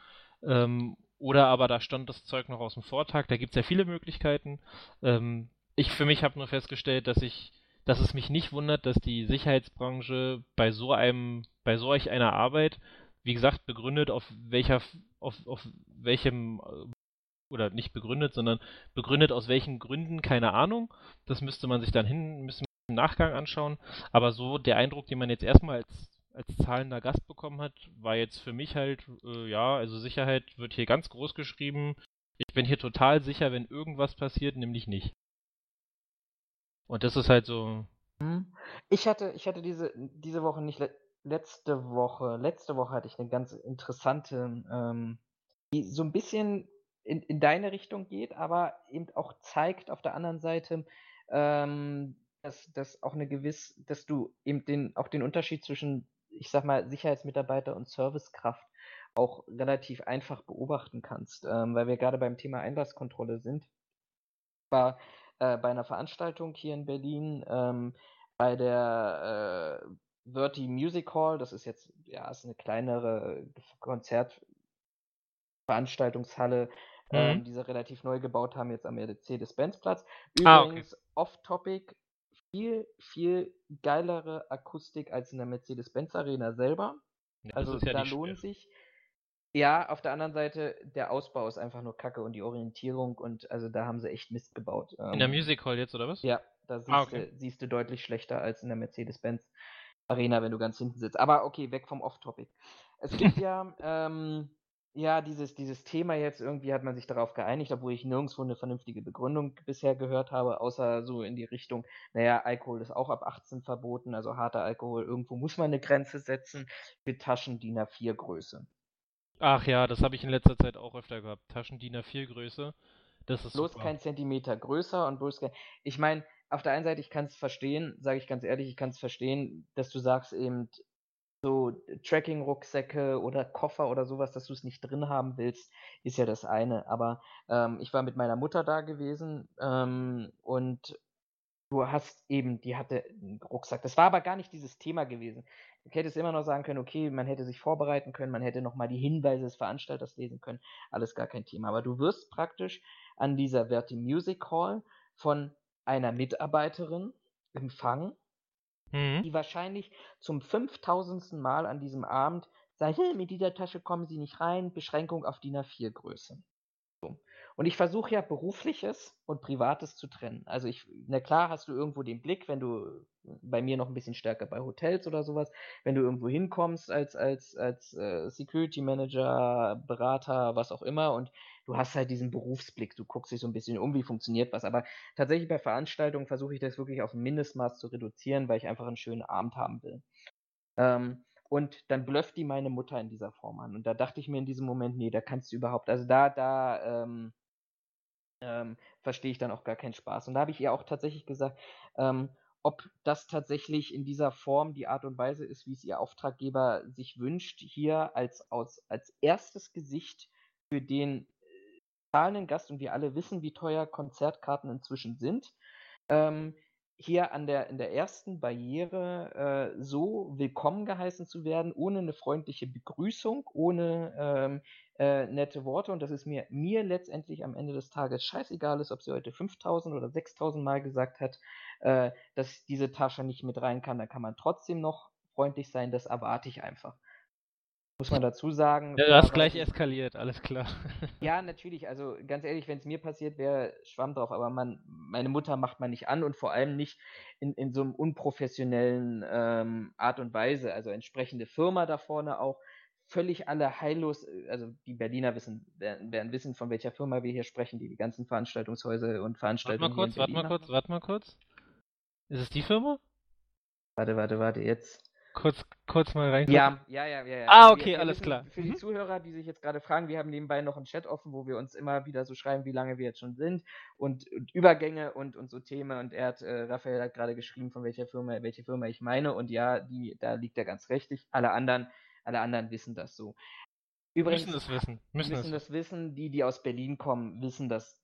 Ähm, oder aber da stand das Zeug noch aus dem Vortag, da gibt es ja viele Möglichkeiten. Ähm, ich für mich habe nur festgestellt, dass ich, dass es mich nicht wundert, dass die Sicherheitsbranche bei so einem, bei solch einer Arbeit wie gesagt, begründet auf welcher, auf, auf welchem, äh, oder nicht begründet, sondern begründet aus welchen Gründen, keine Ahnung. Das müsste man sich dann hin, müssen im Nachgang anschauen. Aber so der Eindruck, den man jetzt erstmal als, als zahlender Gast bekommen hat, war jetzt für mich halt, äh, ja, also Sicherheit wird hier ganz groß geschrieben. Ich bin hier total sicher, wenn irgendwas passiert, nämlich nicht. Und das ist halt so. Hm. Ich hatte, ich hatte diese, diese Woche nicht letzte Woche, letzte Woche hatte ich eine ganz interessante, ähm, die so ein bisschen in, in deine Richtung geht, aber eben auch zeigt auf der anderen Seite, ähm, dass, dass auch eine gewiss, dass du eben den, auch den Unterschied zwischen, ich sag mal, Sicherheitsmitarbeiter und Servicekraft auch relativ einfach beobachten kannst, ähm, weil wir gerade beim Thema Einlasskontrolle sind. War äh, bei einer Veranstaltung hier in Berlin ähm, bei der äh, Verti Music Hall, das ist jetzt, ja, ist eine kleinere Konzertveranstaltungshalle, mhm. ähm, die sie relativ neu gebaut haben, jetzt am Mercedes-Benz-Platz. Übrigens, ah, okay. off-topic, viel, viel geilere Akustik als in der Mercedes-Benz-Arena selber. Ja, also da lohnt sich. Ja, auf der anderen Seite, der Ausbau ist einfach nur Kacke und die Orientierung und also da haben sie echt Mist gebaut. In der ähm, Music Hall jetzt, oder was? Ja, da siehst, ah, okay. du, siehst du deutlich schlechter als in der Mercedes-Benz. Arena, wenn du ganz hinten sitzt. Aber okay, weg vom Off-Topic. Es gibt ja, ähm, ja, dieses, dieses Thema jetzt, irgendwie hat man sich darauf geeinigt, obwohl ich nirgendwo eine vernünftige Begründung bisher gehört habe, außer so in die Richtung, naja, Alkohol ist auch ab 18 verboten, also harter Alkohol, irgendwo muss man eine Grenze setzen für Taschen DIN A4 Größe. Ach ja, das habe ich in letzter Zeit auch öfter gehabt. Taschen DIN A4 Größe. Das ist bloß super. kein Zentimeter größer und bloß kein. Ich meine, auf der einen Seite, ich kann es verstehen, sage ich ganz ehrlich, ich kann es verstehen, dass du sagst eben, so Tracking-Rucksäcke oder Koffer oder sowas, dass du es nicht drin haben willst, ist ja das eine. Aber ähm, ich war mit meiner Mutter da gewesen ähm, und du hast eben, die hatte einen Rucksack. Das war aber gar nicht dieses Thema gewesen. Du hättest immer noch sagen können, okay, man hätte sich vorbereiten können, man hätte nochmal die Hinweise des Veranstalters lesen können. Alles gar kein Thema. Aber du wirst praktisch an dieser Verti Music Hall von einer Mitarbeiterin empfangen mhm. die wahrscheinlich zum 5000. Mal an diesem Abend sagt, hey, mit dieser Tasche kommen Sie nicht rein, Beschränkung auf DIN A4 Größe. Und ich versuche ja berufliches und privates zu trennen. Also ich, na klar hast du irgendwo den Blick, wenn du bei mir noch ein bisschen stärker bei Hotels oder sowas, wenn du irgendwo hinkommst als als als äh, Security Manager, Berater, was auch immer und du hast halt diesen Berufsblick, du guckst dich so ein bisschen um, wie funktioniert was. Aber tatsächlich bei Veranstaltungen versuche ich das wirklich auf ein Mindestmaß zu reduzieren, weil ich einfach einen schönen Abend haben will. Ähm, und dann blöfft die meine Mutter in dieser Form an. Und da dachte ich mir in diesem Moment, nee, da kannst du überhaupt, also da, da, ähm, ähm, verstehe ich dann auch gar keinen Spaß. Und da habe ich ihr auch tatsächlich gesagt, ähm, ob das tatsächlich in dieser Form die Art und Weise ist, wie es ihr Auftraggeber sich wünscht, hier als, als, als erstes Gesicht für den zahlenden Gast, und wir alle wissen, wie teuer Konzertkarten inzwischen sind, ähm, hier an der, in der ersten Barriere äh, so willkommen geheißen zu werden, ohne eine freundliche Begrüßung, ohne ähm, äh, nette Worte. Und das ist mir, mir letztendlich am Ende des Tages scheißegal ist, ob sie heute 5000 oder 6000 Mal gesagt hat, äh, dass diese Tasche nicht mit rein kann. Da kann man trotzdem noch freundlich sein. Das erwarte ich einfach. Muss man dazu sagen. Ja, du hast gleich eskaliert, alles klar. ja, natürlich. Also ganz ehrlich, wenn es mir passiert wäre, schwamm drauf. Aber man, meine Mutter macht man nicht an und vor allem nicht in, in so einem unprofessionellen ähm, Art und Weise. Also entsprechende Firma da vorne auch. Völlig alle heillos, also die Berliner wissen, werden, werden wissen, von welcher Firma wir hier sprechen, die die ganzen Veranstaltungshäuser und Veranstaltungen. Warte mal kurz, warte mal kurz, warte mal kurz. Ist es die Firma? Warte, warte, warte, jetzt kurz, kurz mal rein. Ja, ja, ja, ja. Ah, okay, wir, alles klar. Für die mhm. Zuhörer, die sich jetzt gerade fragen, wir haben nebenbei noch einen Chat offen, wo wir uns immer wieder so schreiben, wie lange wir jetzt schon sind und, und Übergänge und, und so Themen. Und er hat, äh, Raphael hat gerade geschrieben, von welcher Firma, welche Firma ich meine. Und ja, die, da liegt er ganz richtig. Alle anderen, alle anderen wissen das so. Übrigens, müssen das wissen. Müssen, müssen das wissen. Die, die aus Berlin kommen, wissen das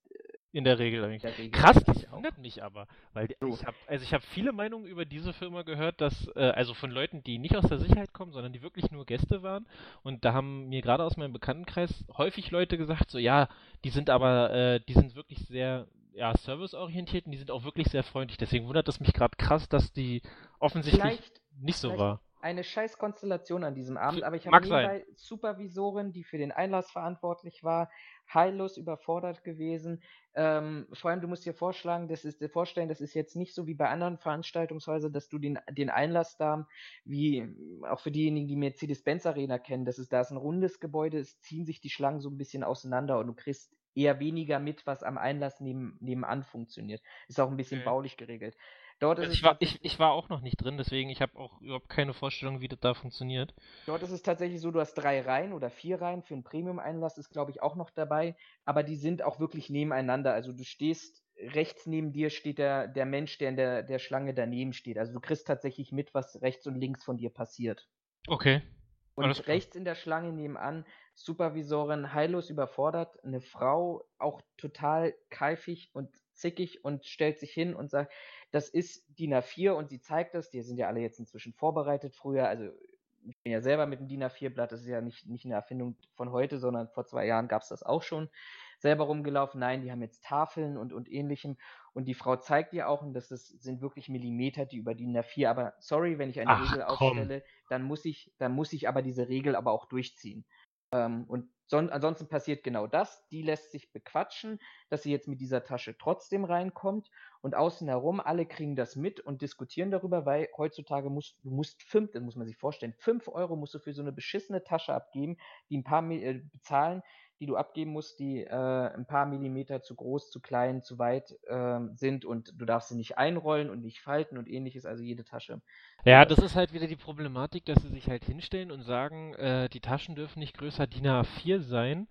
in der Regel eigentlich. Der Regel Krass, das wundert mich aber, weil so. ich habe also ich habe viele Meinungen über diese Firma gehört, dass äh, also von Leuten, die nicht aus der Sicherheit kommen, sondern die wirklich nur Gäste waren und da haben mir gerade aus meinem Bekanntenkreis häufig Leute gesagt, so ja, die sind aber äh, die sind wirklich sehr ja, serviceorientiert und die sind auch wirklich sehr freundlich. Deswegen wundert es mich gerade krass, dass die offensichtlich vielleicht, nicht so war. Eine scheiß Konstellation an diesem Abend, aber ich habe nebenbei Supervisorin, die für den Einlass verantwortlich war, heillos überfordert gewesen. Ähm, vor allem, du musst dir vorschlagen, das ist, vorstellen, das ist jetzt nicht so wie bei anderen Veranstaltungshäusern, dass du den, den Einlass da, wie auch für diejenigen, die Mercedes-Benz Arena kennen, das ist, da ist ein rundes Gebäude, es ziehen sich die Schlangen so ein bisschen auseinander und du kriegst eher weniger mit, was am Einlass neben, nebenan funktioniert. Ist auch ein bisschen okay. baulich geregelt. Dort also ich, war, ich, ich war auch noch nicht drin, deswegen ich habe auch überhaupt keine Vorstellung, wie das da funktioniert. Dort ist es tatsächlich so, du hast drei Reihen oder vier Reihen für einen Premium-Einlass, ist glaube ich auch noch dabei, aber die sind auch wirklich nebeneinander. Also du stehst, rechts neben dir steht der, der Mensch, der in der, der Schlange daneben steht. Also du kriegst tatsächlich mit, was rechts und links von dir passiert. Okay. Und Alles rechts in der Schlange nebenan, Supervisorin heillos überfordert, eine Frau auch total keifig und zickig und stellt sich hin und sagt, das ist DIN A4 und sie zeigt das. Die sind ja alle jetzt inzwischen vorbereitet früher. Also ich bin ja selber mit dem DIN A4-Blatt. Das ist ja nicht, nicht eine Erfindung von heute, sondern vor zwei Jahren gab es das auch schon. Selber rumgelaufen. Nein, die haben jetzt Tafeln und, und ähnlichem. Und die Frau zeigt dir auch, und das ist, sind wirklich Millimeter, die über DIN A4. Aber sorry, wenn ich eine Ach, Regel ausstelle, dann muss ich, dann muss ich aber diese Regel aber auch durchziehen. Ähm, und son ansonsten passiert genau das. Die lässt sich bequatschen, dass sie jetzt mit dieser Tasche trotzdem reinkommt und außen herum alle kriegen das mit und diskutieren darüber, weil heutzutage musst du musst fünf, das muss man sich vorstellen, fünf Euro musst du für so eine beschissene Tasche abgeben, die ein paar äh, bezahlen, die du abgeben musst, die äh, ein paar Millimeter zu groß, zu klein, zu weit äh, sind und du darfst sie nicht einrollen und nicht falten und ähnliches, also jede Tasche. Ja, das ist halt wieder die Problematik, dass sie sich halt hinstellen und sagen, äh, die Taschen dürfen nicht größer DIN A4 sein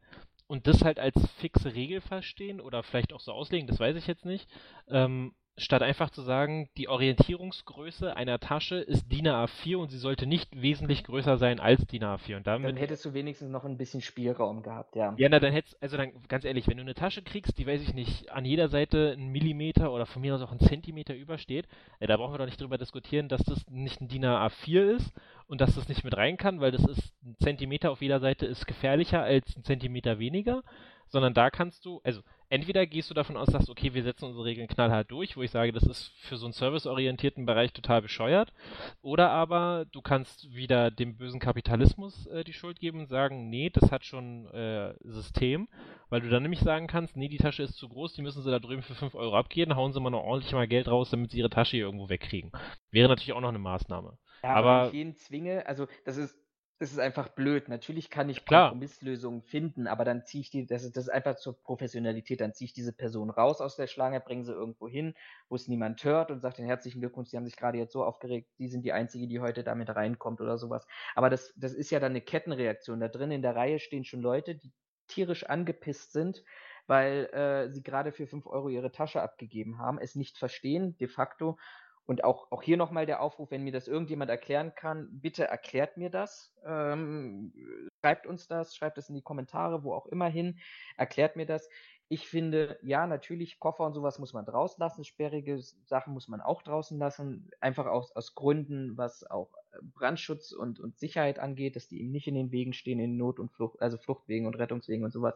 und das halt als fixe Regel verstehen oder vielleicht auch so auslegen, das weiß ich jetzt nicht. Ähm, statt einfach zu sagen, die Orientierungsgröße einer Tasche ist DIN A4 und sie sollte nicht wesentlich größer sein als DIN A4. Und damit, dann hättest du wenigstens noch ein bisschen Spielraum gehabt, ja. Ja, na, dann hättest, also dann, ganz ehrlich, wenn du eine Tasche kriegst, die, weiß ich nicht, an jeder Seite einen Millimeter oder von mir aus auch einen Zentimeter übersteht, äh, da brauchen wir doch nicht drüber diskutieren, dass das nicht ein DIN A4 ist und dass das nicht mit rein kann, weil das ist, ein Zentimeter auf jeder Seite ist gefährlicher als ein Zentimeter weniger, sondern da kannst du, also entweder gehst du davon aus, sagst, okay, wir setzen unsere Regeln knallhart durch, wo ich sage, das ist für so einen serviceorientierten Bereich total bescheuert, oder aber du kannst wieder dem bösen Kapitalismus äh, die Schuld geben und sagen, nee, das hat schon äh, System, weil du dann nämlich sagen kannst, nee, die Tasche ist zu groß, die müssen sie da drüben für 5 Euro abgeben, hauen sie mal noch ordentlich mal Geld raus, damit sie ihre Tasche hier irgendwo wegkriegen. Wäre natürlich auch noch eine Maßnahme. Ja, aber, aber ich jeden zwinge, also das ist das ist einfach blöd. Natürlich kann ich Klar. Kompromisslösungen finden, aber dann ziehe ich die, das ist, das ist einfach zur Professionalität, dann ziehe ich diese Person raus aus der Schlange, bringe sie irgendwo hin, wo es niemand hört und sage den herzlichen Glückwunsch, die haben sich gerade jetzt so aufgeregt, die sind die Einzige, die heute damit reinkommt oder sowas. Aber das, das ist ja dann eine Kettenreaktion. Da drin in der Reihe stehen schon Leute, die tierisch angepisst sind, weil äh, sie gerade für 5 Euro ihre Tasche abgegeben haben, es nicht verstehen, de facto, und auch, auch hier nochmal der Aufruf, wenn mir das irgendjemand erklären kann, bitte erklärt mir das. Ähm, schreibt uns das, schreibt es in die Kommentare, wo auch immer hin, erklärt mir das. Ich finde, ja, natürlich, Koffer und sowas muss man draußen lassen, sperrige Sachen muss man auch draußen lassen, einfach aus, aus Gründen, was auch äh, Brandschutz und, und Sicherheit angeht, dass die ihm nicht in den Wegen stehen, in Not- und Flucht, also Fluchtwegen und Rettungswegen und sowas.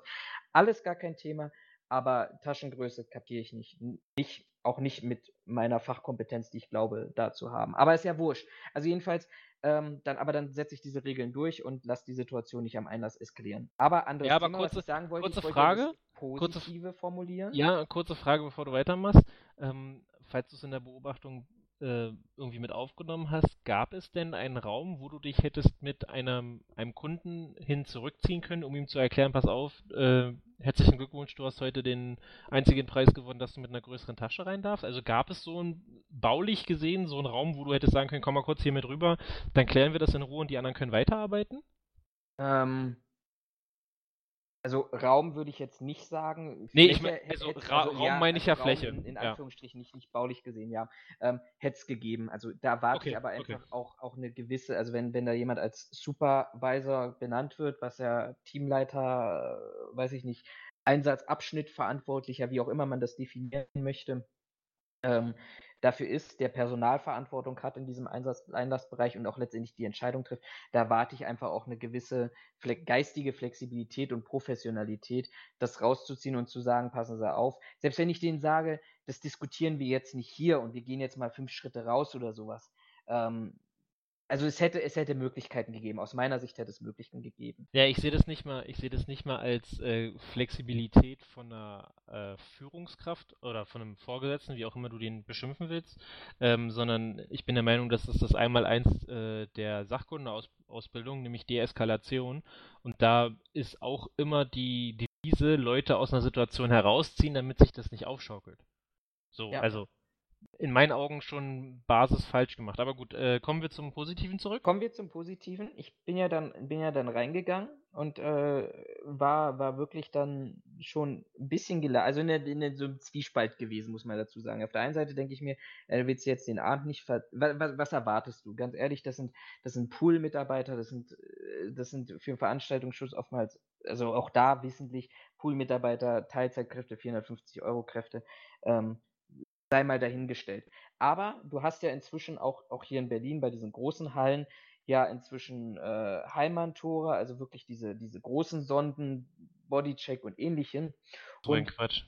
Alles gar kein Thema, aber Taschengröße kapiere ich nicht. Nicht auch nicht mit meiner Fachkompetenz, die ich glaube, da zu haben. Aber ist ja wurscht. Also jedenfalls, ähm, dann, aber dann setze ich diese Regeln durch und lasse die Situation nicht am Einlass eskalieren. Aber anderes ja, aber Thema, kurze, was ich sagen wollte, kurze ich Frage, positive kurze, formulieren. Ja, kurze Frage, bevor du weitermachst. Ähm, falls du es in der Beobachtung äh, irgendwie mit aufgenommen hast, gab es denn einen Raum, wo du dich hättest mit einem, einem Kunden hin zurückziehen können, um ihm zu erklären, pass auf, äh, herzlichen Glückwunsch, du hast heute den einzigen Preis gewonnen, dass du mit einer größeren Tasche rein darfst? Also gab es so ein, baulich gesehen, so einen Raum, wo du hättest sagen können, komm mal kurz hier mit rüber, dann klären wir das in Ruhe und die anderen können weiterarbeiten? Ähm, also Raum würde ich jetzt nicht sagen. Nee, ich meine, also, also, Raum ja, meine ich also ja Fläche. In, in Anführungsstrichen ja. nicht, nicht baulich gesehen, ja. Ähm, hätte es gegeben. Also da warte okay, ich aber einfach okay. auch, auch eine gewisse, also wenn, wenn da jemand als Supervisor benannt wird, was ja Teamleiter, äh, weiß ich nicht, Einsatzabschnitt verantwortlicher, wie auch immer man das definieren möchte, ähm, dafür ist, der Personalverantwortung hat in diesem Einsatz, Einlassbereich und auch letztendlich die Entscheidung trifft, da erwarte ich einfach auch eine gewisse geistige Flexibilität und Professionalität, das rauszuziehen und zu sagen, passen Sie auf. Selbst wenn ich denen sage, das diskutieren wir jetzt nicht hier und wir gehen jetzt mal fünf Schritte raus oder sowas, ähm, also es hätte, es hätte Möglichkeiten gegeben. Aus meiner Sicht hätte es Möglichkeiten gegeben. Ja, ich sehe das nicht mal, ich sehe das nicht mal als äh, Flexibilität von einer äh, Führungskraft oder von einem Vorgesetzten, wie auch immer du den beschimpfen willst, ähm, sondern ich bin der Meinung, dass das einmal eins äh, der Sachkundeausbildung, nämlich Deeskalation. Und da ist auch immer die Devise, Leute aus einer Situation herausziehen, damit sich das nicht aufschaukelt. So, ja. also in meinen Augen schon Basis falsch gemacht. Aber gut, äh, kommen wir zum Positiven zurück. Kommen wir zum Positiven. Ich bin ja dann, bin ja dann reingegangen und äh, war, war wirklich dann schon ein bisschen geladen, also in, der, in so einem Zwiespalt gewesen, muss man dazu sagen. Auf der einen Seite denke ich mir, äh, willst du jetzt den Abend nicht ver was, was, erwartest du? Ganz ehrlich, das sind, das sind Pool-Mitarbeiter, das sind, äh, das sind für Veranstaltungsschutz oftmals, also auch da wissentlich Pool-Mitarbeiter, Teilzeitkräfte, 450 Euro Kräfte. Ähm, sei mal dahingestellt. Aber du hast ja inzwischen auch, auch hier in Berlin bei diesen großen Hallen ja inzwischen äh, Heimantore, also wirklich diese, diese großen Sonden, Bodycheck und ähnlichen. So ein Quatsch.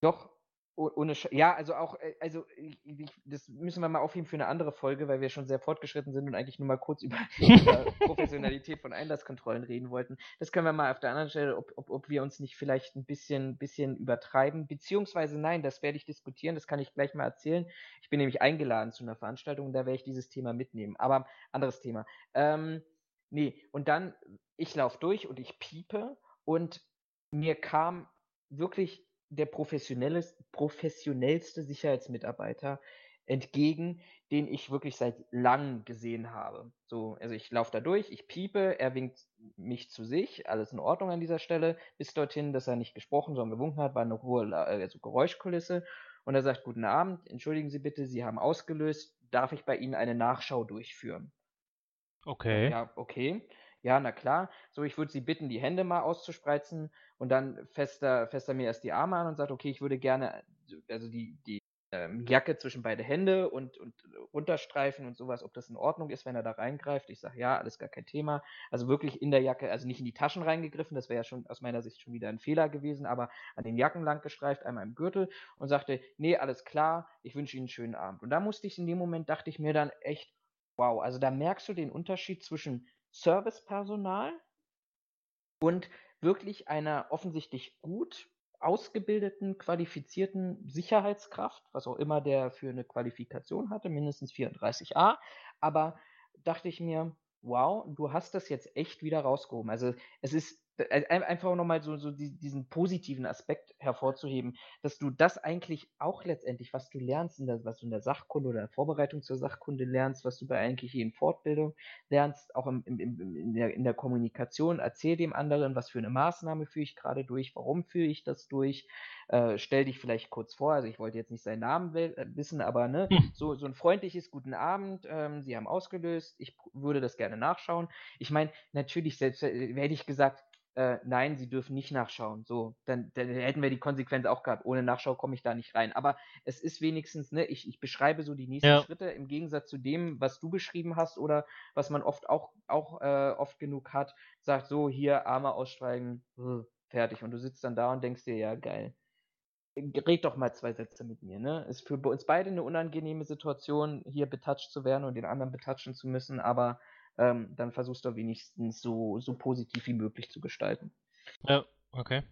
Doch, ohne Sch ja, also auch, äh, also ich, das müssen wir mal aufheben für eine andere Folge, weil wir schon sehr fortgeschritten sind und eigentlich nur mal kurz über, über Professionalität von Einlasskontrollen reden wollten. Das können wir mal auf der anderen Stelle, ob, ob, ob wir uns nicht vielleicht ein bisschen, bisschen übertreiben, beziehungsweise nein, das werde ich diskutieren, das kann ich gleich mal erzählen. Ich bin nämlich eingeladen zu einer Veranstaltung und da werde ich dieses Thema mitnehmen. Aber anderes Thema. Ähm, nee, und dann, ich laufe durch und ich piepe und mir kam wirklich der professionellste Sicherheitsmitarbeiter entgegen, den ich wirklich seit langem gesehen habe. So, also ich laufe da durch, ich piepe, er winkt mich zu sich, alles in Ordnung an dieser Stelle, bis dorthin, dass er nicht gesprochen, sondern gewunken hat, war eine hohe also Geräuschkulisse. und er sagt, guten Abend, entschuldigen Sie bitte, Sie haben ausgelöst, darf ich bei Ihnen eine Nachschau durchführen? Okay. Ja, okay. Ja, na klar. So, ich würde Sie bitten, die Hände mal auszuspreizen und dann fasst er, mir erst die Arme an und sagt, okay, ich würde gerne, also die, die ähm, Jacke zwischen beide Hände und, und runterstreifen und sowas, ob das in Ordnung ist, wenn er da reingreift. Ich sage, ja, alles gar kein Thema. Also wirklich in der Jacke, also nicht in die Taschen reingegriffen, das wäre ja schon aus meiner Sicht schon wieder ein Fehler gewesen, aber an den Jacken lang gestreift, einmal im Gürtel und sagte, nee, alles klar, ich wünsche Ihnen einen schönen Abend. Und da musste ich in dem Moment, dachte ich mir dann echt, wow, also da merkst du den Unterschied zwischen Servicepersonal und wirklich einer offensichtlich gut ausgebildeten, qualifizierten Sicherheitskraft, was auch immer der für eine Qualifikation hatte, mindestens 34a. Aber dachte ich mir, wow, du hast das jetzt echt wieder rausgehoben. Also es ist einfach nochmal so, so diesen positiven Aspekt hervorzuheben, dass du das eigentlich auch letztendlich, was du lernst, in der, was du in der Sachkunde oder der Vorbereitung zur Sachkunde lernst, was du bei eigentlich jeden Fortbildung lernst, auch im, im, im, in, der, in der Kommunikation, erzähl dem anderen, was für eine Maßnahme führe ich gerade durch, warum führe ich das durch, äh, stell dich vielleicht kurz vor, also ich wollte jetzt nicht seinen Namen äh, wissen, aber ne, hm. so, so ein freundliches Guten Abend, ähm, Sie haben ausgelöst, ich würde das gerne nachschauen. Ich meine, natürlich, selbst äh, hätte ich gesagt, äh, nein, sie dürfen nicht nachschauen. So, dann, dann, hätten wir die Konsequenz auch gehabt. Ohne Nachschau komme ich da nicht rein. Aber es ist wenigstens, ne, ich, ich beschreibe so die nächsten ja. Schritte im Gegensatz zu dem, was du beschrieben hast oder was man oft auch, auch äh, oft genug hat, sagt so, hier Arme aussteigen, fertig. Und du sitzt dann da und denkst dir, ja, geil. Red doch mal zwei Sätze mit mir, ne? Ist für uns beide eine unangenehme Situation, hier betatscht zu werden und den anderen betatschen zu müssen, aber ähm, dann versuchst du wenigstens so, so positiv wie möglich zu gestalten. Ja, okay.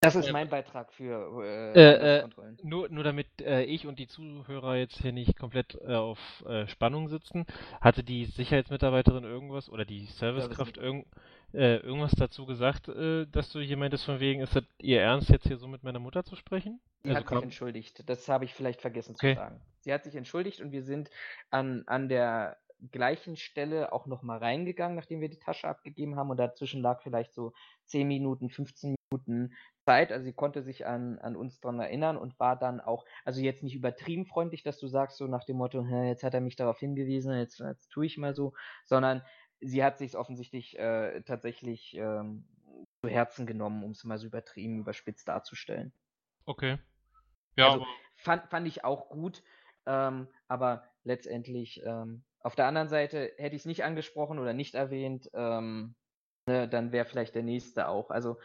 Das ist mein Beitrag für äh, äh, äh, nur, nur damit äh, ich und die Zuhörer jetzt hier nicht komplett äh, auf äh, Spannung sitzen, hatte die Sicherheitsmitarbeiterin irgendwas oder die Servicekraft irgend, irgendwas dazu gesagt, dass du hier meintest von wegen, ist das ihr Ernst jetzt hier so mit meiner Mutter zu sprechen? Sie also hat sich entschuldigt. Das habe ich vielleicht vergessen okay. zu sagen. Sie hat sich entschuldigt und wir sind an, an der gleichen Stelle auch nochmal reingegangen, nachdem wir die Tasche abgegeben haben. Und dazwischen lag vielleicht so 10 Minuten, 15 Minuten Zeit. Also sie konnte sich an, an uns dran erinnern und war dann auch, also jetzt nicht übertrieben freundlich, dass du sagst, so nach dem Motto, jetzt hat er mich darauf hingewiesen, jetzt, jetzt tue ich mal so, sondern sie hat sich offensichtlich äh, tatsächlich ähm, zu Herzen genommen, um es mal so übertrieben, überspitzt darzustellen. Okay. Ja. Also fand, fand ich auch gut, ähm, aber letztendlich ähm, auf der anderen Seite hätte ich es nicht angesprochen oder nicht erwähnt, ähm, ne, dann wäre vielleicht der nächste auch. Also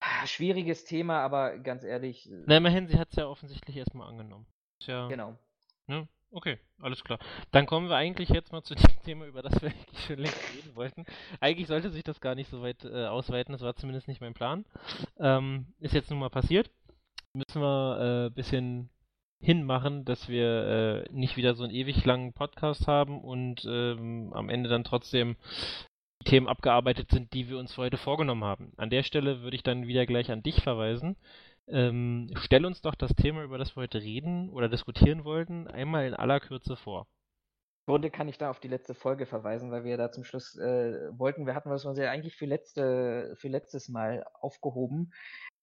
ah, schwieriges Thema, aber ganz ehrlich. Äh Na, immerhin, sie hat es ja offensichtlich erstmal angenommen. Ja, genau. Ne? Okay, alles klar. Dann kommen wir eigentlich jetzt mal zu dem Thema, über das wir eigentlich schon längst reden wollten. Eigentlich sollte sich das gar nicht so weit äh, ausweiten, das war zumindest nicht mein Plan. Ähm, ist jetzt nun mal passiert. Müssen wir ein äh, bisschen hinmachen, dass wir äh, nicht wieder so einen ewig langen Podcast haben und ähm, am Ende dann trotzdem die Themen abgearbeitet sind, die wir uns für heute vorgenommen haben. An der Stelle würde ich dann wieder gleich an dich verweisen. Ähm, stell uns doch das Thema, über das wir heute reden oder diskutieren wollten, einmal in aller Kürze vor. Grunde kann ich da auf die letzte Folge verweisen, weil wir da zum Schluss äh, wollten, wir hatten was uns ja eigentlich für, letzte, für letztes Mal aufgehoben,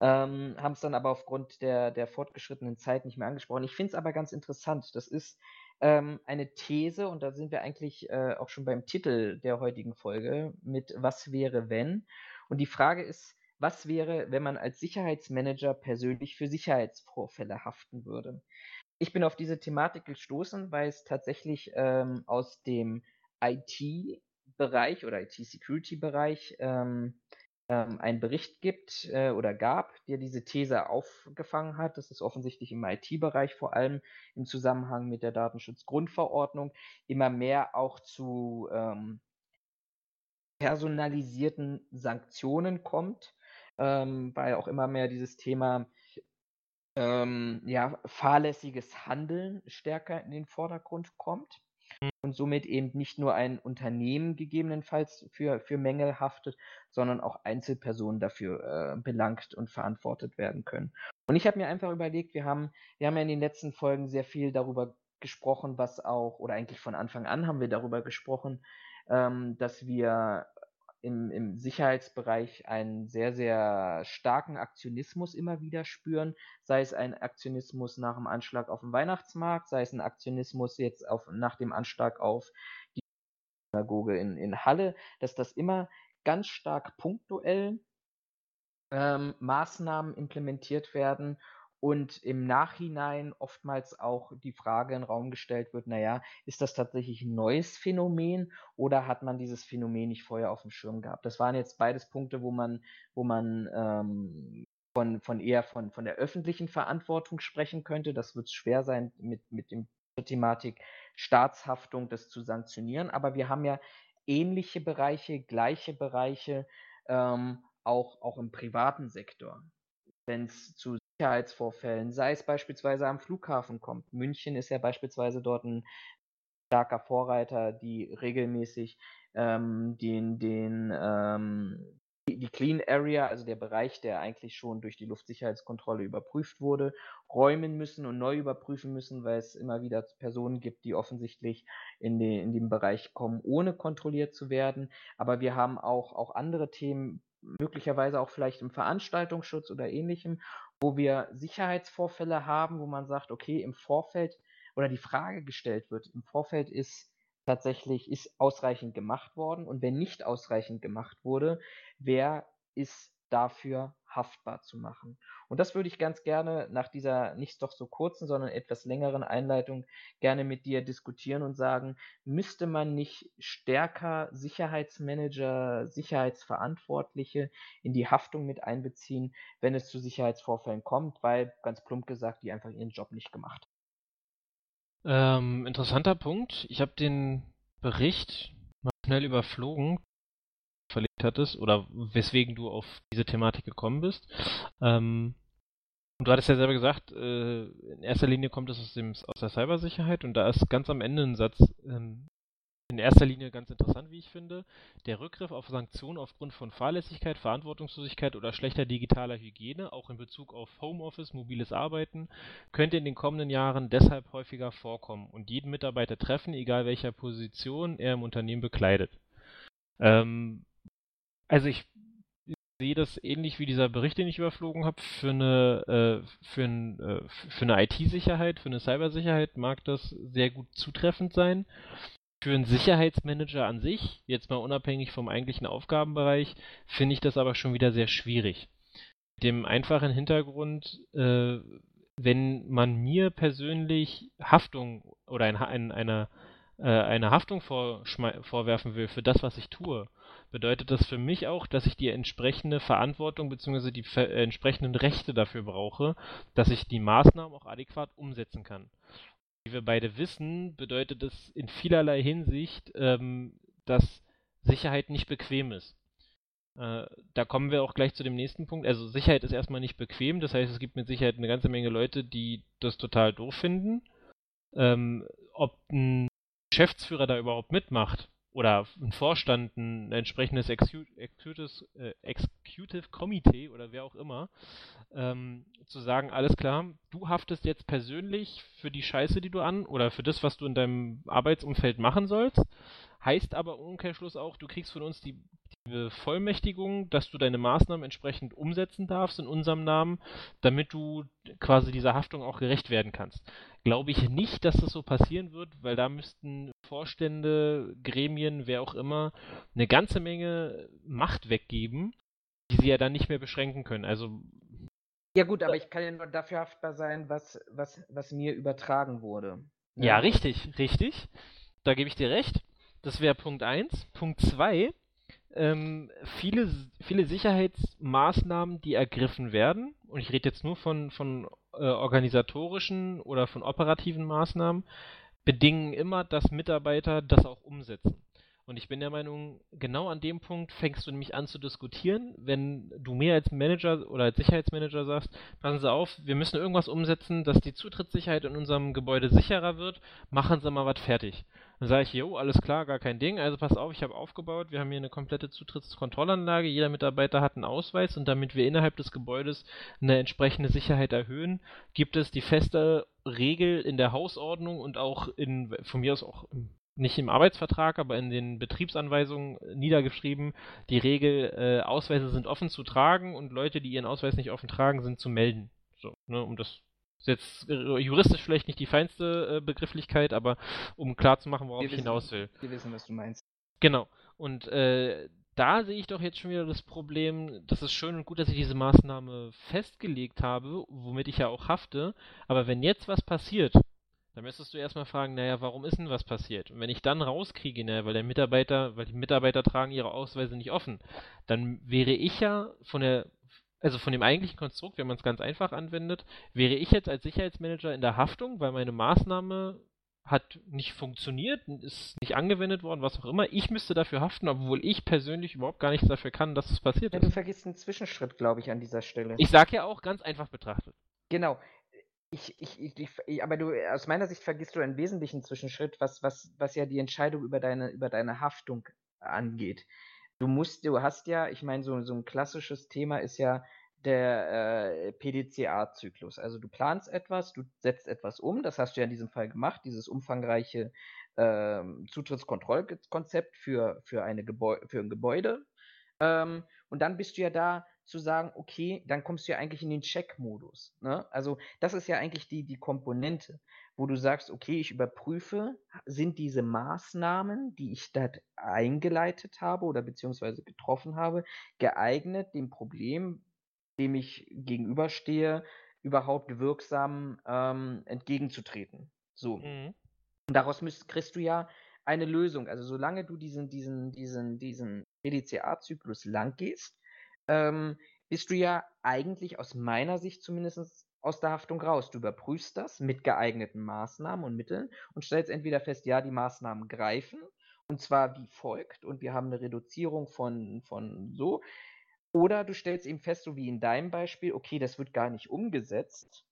ähm, haben es dann aber aufgrund der, der fortgeschrittenen Zeit nicht mehr angesprochen. Ich finde es aber ganz interessant. Das ist ähm, eine These, und da sind wir eigentlich äh, auch schon beim Titel der heutigen Folge mit Was wäre wenn? Und die Frage ist, was wäre, wenn man als Sicherheitsmanager persönlich für Sicherheitsvorfälle haften würde? Ich bin auf diese Thematik gestoßen, weil es tatsächlich ähm, aus dem IT-Bereich oder IT-Security-Bereich ähm, ähm, einen Bericht gibt äh, oder gab, der diese These aufgefangen hat. Das ist offensichtlich im IT-Bereich vor allem im Zusammenhang mit der Datenschutzgrundverordnung immer mehr auch zu ähm, personalisierten Sanktionen kommt, ähm, weil auch immer mehr dieses Thema ähm, ja, fahrlässiges Handeln stärker in den Vordergrund kommt und somit eben nicht nur ein Unternehmen gegebenenfalls für, für Mängel haftet, sondern auch Einzelpersonen dafür äh, belangt und verantwortet werden können. Und ich habe mir einfach überlegt, wir haben, wir haben ja in den letzten Folgen sehr viel darüber gesprochen, was auch, oder eigentlich von Anfang an haben wir darüber gesprochen, ähm, dass wir im, im Sicherheitsbereich einen sehr, sehr starken Aktionismus immer wieder spüren, sei es ein Aktionismus nach dem Anschlag auf dem Weihnachtsmarkt, sei es ein Aktionismus jetzt auf, nach dem Anschlag auf die Synagoge in, in Halle, dass das immer ganz stark punktuell ähm, Maßnahmen implementiert werden und im Nachhinein oftmals auch die Frage in den Raum gestellt wird, naja, ist das tatsächlich ein neues Phänomen oder hat man dieses Phänomen nicht vorher auf dem Schirm gehabt? Das waren jetzt beides Punkte, wo man, wo man ähm, von, von eher von, von der öffentlichen Verantwortung sprechen könnte. Das wird schwer sein, mit, mit dem Thematik Staatshaftung das zu sanktionieren. Aber wir haben ja ähnliche Bereiche, gleiche Bereiche ähm, auch, auch im privaten Sektor. Wenn es zu Sicherheitsvorfällen, sei es beispielsweise am Flughafen kommt. München ist ja beispielsweise dort ein starker Vorreiter, die regelmäßig ähm, den, den, ähm, die Clean Area, also der Bereich, der eigentlich schon durch die Luftsicherheitskontrolle überprüft wurde, räumen müssen und neu überprüfen müssen, weil es immer wieder Personen gibt, die offensichtlich in, den, in den Bereich kommen, ohne kontrolliert zu werden. Aber wir haben auch, auch andere Themen, möglicherweise auch vielleicht im Veranstaltungsschutz oder ähnlichem, wo wir Sicherheitsvorfälle haben, wo man sagt, okay, im Vorfeld oder die Frage gestellt wird, im Vorfeld ist tatsächlich, ist ausreichend gemacht worden und wenn nicht ausreichend gemacht wurde, wer ist dafür haftbar zu machen. Und das würde ich ganz gerne nach dieser nicht doch so kurzen, sondern etwas längeren Einleitung gerne mit dir diskutieren und sagen, müsste man nicht stärker Sicherheitsmanager, Sicherheitsverantwortliche in die Haftung mit einbeziehen, wenn es zu Sicherheitsvorfällen kommt, weil ganz plump gesagt, die einfach ihren Job nicht gemacht. Ähm, interessanter Punkt. Ich habe den Bericht mal schnell überflogen verlegt hattest oder weswegen du auf diese Thematik gekommen bist. Ähm, und du hattest ja selber gesagt, äh, in erster Linie kommt es aus, dem, aus der Cybersicherheit und da ist ganz am Ende ein Satz ähm, in erster Linie ganz interessant, wie ich finde. Der Rückgriff auf Sanktionen aufgrund von Fahrlässigkeit, Verantwortungslosigkeit oder schlechter digitaler Hygiene, auch in Bezug auf Homeoffice, mobiles Arbeiten, könnte in den kommenden Jahren deshalb häufiger vorkommen und jeden Mitarbeiter treffen, egal welcher Position er im Unternehmen bekleidet. Ähm, also ich sehe das ähnlich wie dieser Bericht, den ich überflogen habe. Für eine, äh, ein, äh, eine IT-Sicherheit, für eine Cybersicherheit mag das sehr gut zutreffend sein. Für einen Sicherheitsmanager an sich, jetzt mal unabhängig vom eigentlichen Aufgabenbereich, finde ich das aber schon wieder sehr schwierig. Mit dem einfachen Hintergrund, äh, wenn man mir persönlich Haftung oder ein, ein, eine, äh, eine Haftung vorwerfen will für das, was ich tue, bedeutet das für mich auch, dass ich die entsprechende Verantwortung bzw. die äh, entsprechenden Rechte dafür brauche, dass ich die Maßnahmen auch adäquat umsetzen kann. Wie wir beide wissen, bedeutet das in vielerlei Hinsicht, ähm, dass Sicherheit nicht bequem ist. Äh, da kommen wir auch gleich zu dem nächsten Punkt. Also Sicherheit ist erstmal nicht bequem, das heißt, es gibt mit Sicherheit eine ganze Menge Leute, die das total doof finden. Ähm, ob ein Geschäftsführer da überhaupt mitmacht, oder ein Vorstand, ein entsprechendes Executive, äh, Executive Committee oder wer auch immer, ähm, zu sagen, alles klar, du haftest jetzt persönlich für die Scheiße, die du an oder für das, was du in deinem Arbeitsumfeld machen sollst, heißt aber im Umkehrschluss auch, du kriegst von uns die, die Vollmächtigung, dass du deine Maßnahmen entsprechend umsetzen darfst in unserem Namen, damit du quasi dieser Haftung auch gerecht werden kannst glaube ich nicht, dass das so passieren wird, weil da müssten Vorstände, Gremien, wer auch immer, eine ganze Menge Macht weggeben, die sie ja dann nicht mehr beschränken können. Also ja gut, aber ich kann ja nur dafür haftbar sein, was, was, was mir übertragen wurde. Ja, ja richtig, richtig. Da gebe ich dir recht. Das wäre Punkt 1. Punkt 2. Ähm, viele, viele Sicherheitsmaßnahmen, die ergriffen werden, und ich rede jetzt nur von, von äh, organisatorischen oder von operativen Maßnahmen bedingen immer, dass Mitarbeiter das auch umsetzen. Und ich bin der Meinung, genau an dem Punkt fängst du nämlich an zu diskutieren, wenn du mir als Manager oder als Sicherheitsmanager sagst, passen Sie auf, wir müssen irgendwas umsetzen, dass die Zutrittssicherheit in unserem Gebäude sicherer wird, machen Sie mal was fertig. Dann sage ich, jo, alles klar, gar kein Ding, also pass auf, ich habe aufgebaut, wir haben hier eine komplette Zutrittskontrollanlage, jeder Mitarbeiter hat einen Ausweis. Und damit wir innerhalb des Gebäudes eine entsprechende Sicherheit erhöhen, gibt es die feste Regel in der Hausordnung und auch in, von mir aus auch nicht im Arbeitsvertrag, aber in den Betriebsanweisungen niedergeschrieben, die Regel, äh, Ausweise sind offen zu tragen und Leute, die ihren Ausweis nicht offen tragen, sind zu melden. So, ne, um das ist jetzt äh, juristisch vielleicht nicht die feinste äh, Begrifflichkeit, aber um klarzumachen, worauf wir ich wissen, hinaus will. Wir wissen, was du meinst. Genau. Und äh, da sehe ich doch jetzt schon wieder das Problem, das ist schön und gut, dass ich diese Maßnahme festgelegt habe, womit ich ja auch hafte, aber wenn jetzt was passiert, dann müsstest du erstmal fragen, naja, warum ist denn was passiert? Und wenn ich dann rauskriege, naja, weil der Mitarbeiter, weil die Mitarbeiter tragen ihre Ausweise nicht offen, dann wäre ich ja von der, also von dem eigentlichen Konstrukt, wenn man es ganz einfach anwendet, wäre ich jetzt als Sicherheitsmanager in der Haftung, weil meine Maßnahme hat nicht funktioniert, ist nicht angewendet worden, was auch immer. Ich müsste dafür haften, obwohl ich persönlich überhaupt gar nichts dafür kann, dass es passiert ja, ist. Du vergisst einen Zwischenschritt, glaube ich, an dieser Stelle. Ich sage ja auch ganz einfach betrachtet. Genau. Ich, ich, ich, ich, aber du, aus meiner Sicht vergisst du einen wesentlichen Zwischenschritt, was, was, was ja die Entscheidung über deine, über deine Haftung angeht. Du musst, du hast ja, ich meine, so, so ein klassisches Thema ist ja, der äh, PDCA-Zyklus. Also du planst etwas, du setzt etwas um, das hast du ja in diesem Fall gemacht, dieses umfangreiche äh, Zutrittskontrollkonzept für, für, eine für ein Gebäude. Ähm, und dann bist du ja da zu sagen, okay, dann kommst du ja eigentlich in den Check-Modus. Ne? Also das ist ja eigentlich die, die Komponente, wo du sagst, okay, ich überprüfe, sind diese Maßnahmen, die ich dort eingeleitet habe oder beziehungsweise getroffen habe, geeignet, dem Problem, dem ich gegenüberstehe, überhaupt wirksam ähm, entgegenzutreten. So. Mhm. Und daraus müsst, kriegst du ja eine Lösung. Also solange du diesen, diesen, diesen, diesen EDCA-Zyklus lang gehst, ähm, bist du ja eigentlich aus meiner Sicht zumindest aus der Haftung raus. Du überprüfst das mit geeigneten Maßnahmen und Mitteln und stellst entweder fest, ja, die Maßnahmen greifen, und zwar wie folgt, und wir haben eine Reduzierung von, von so, oder du stellst eben fest, so wie in deinem Beispiel, okay, das wird gar nicht umgesetzt.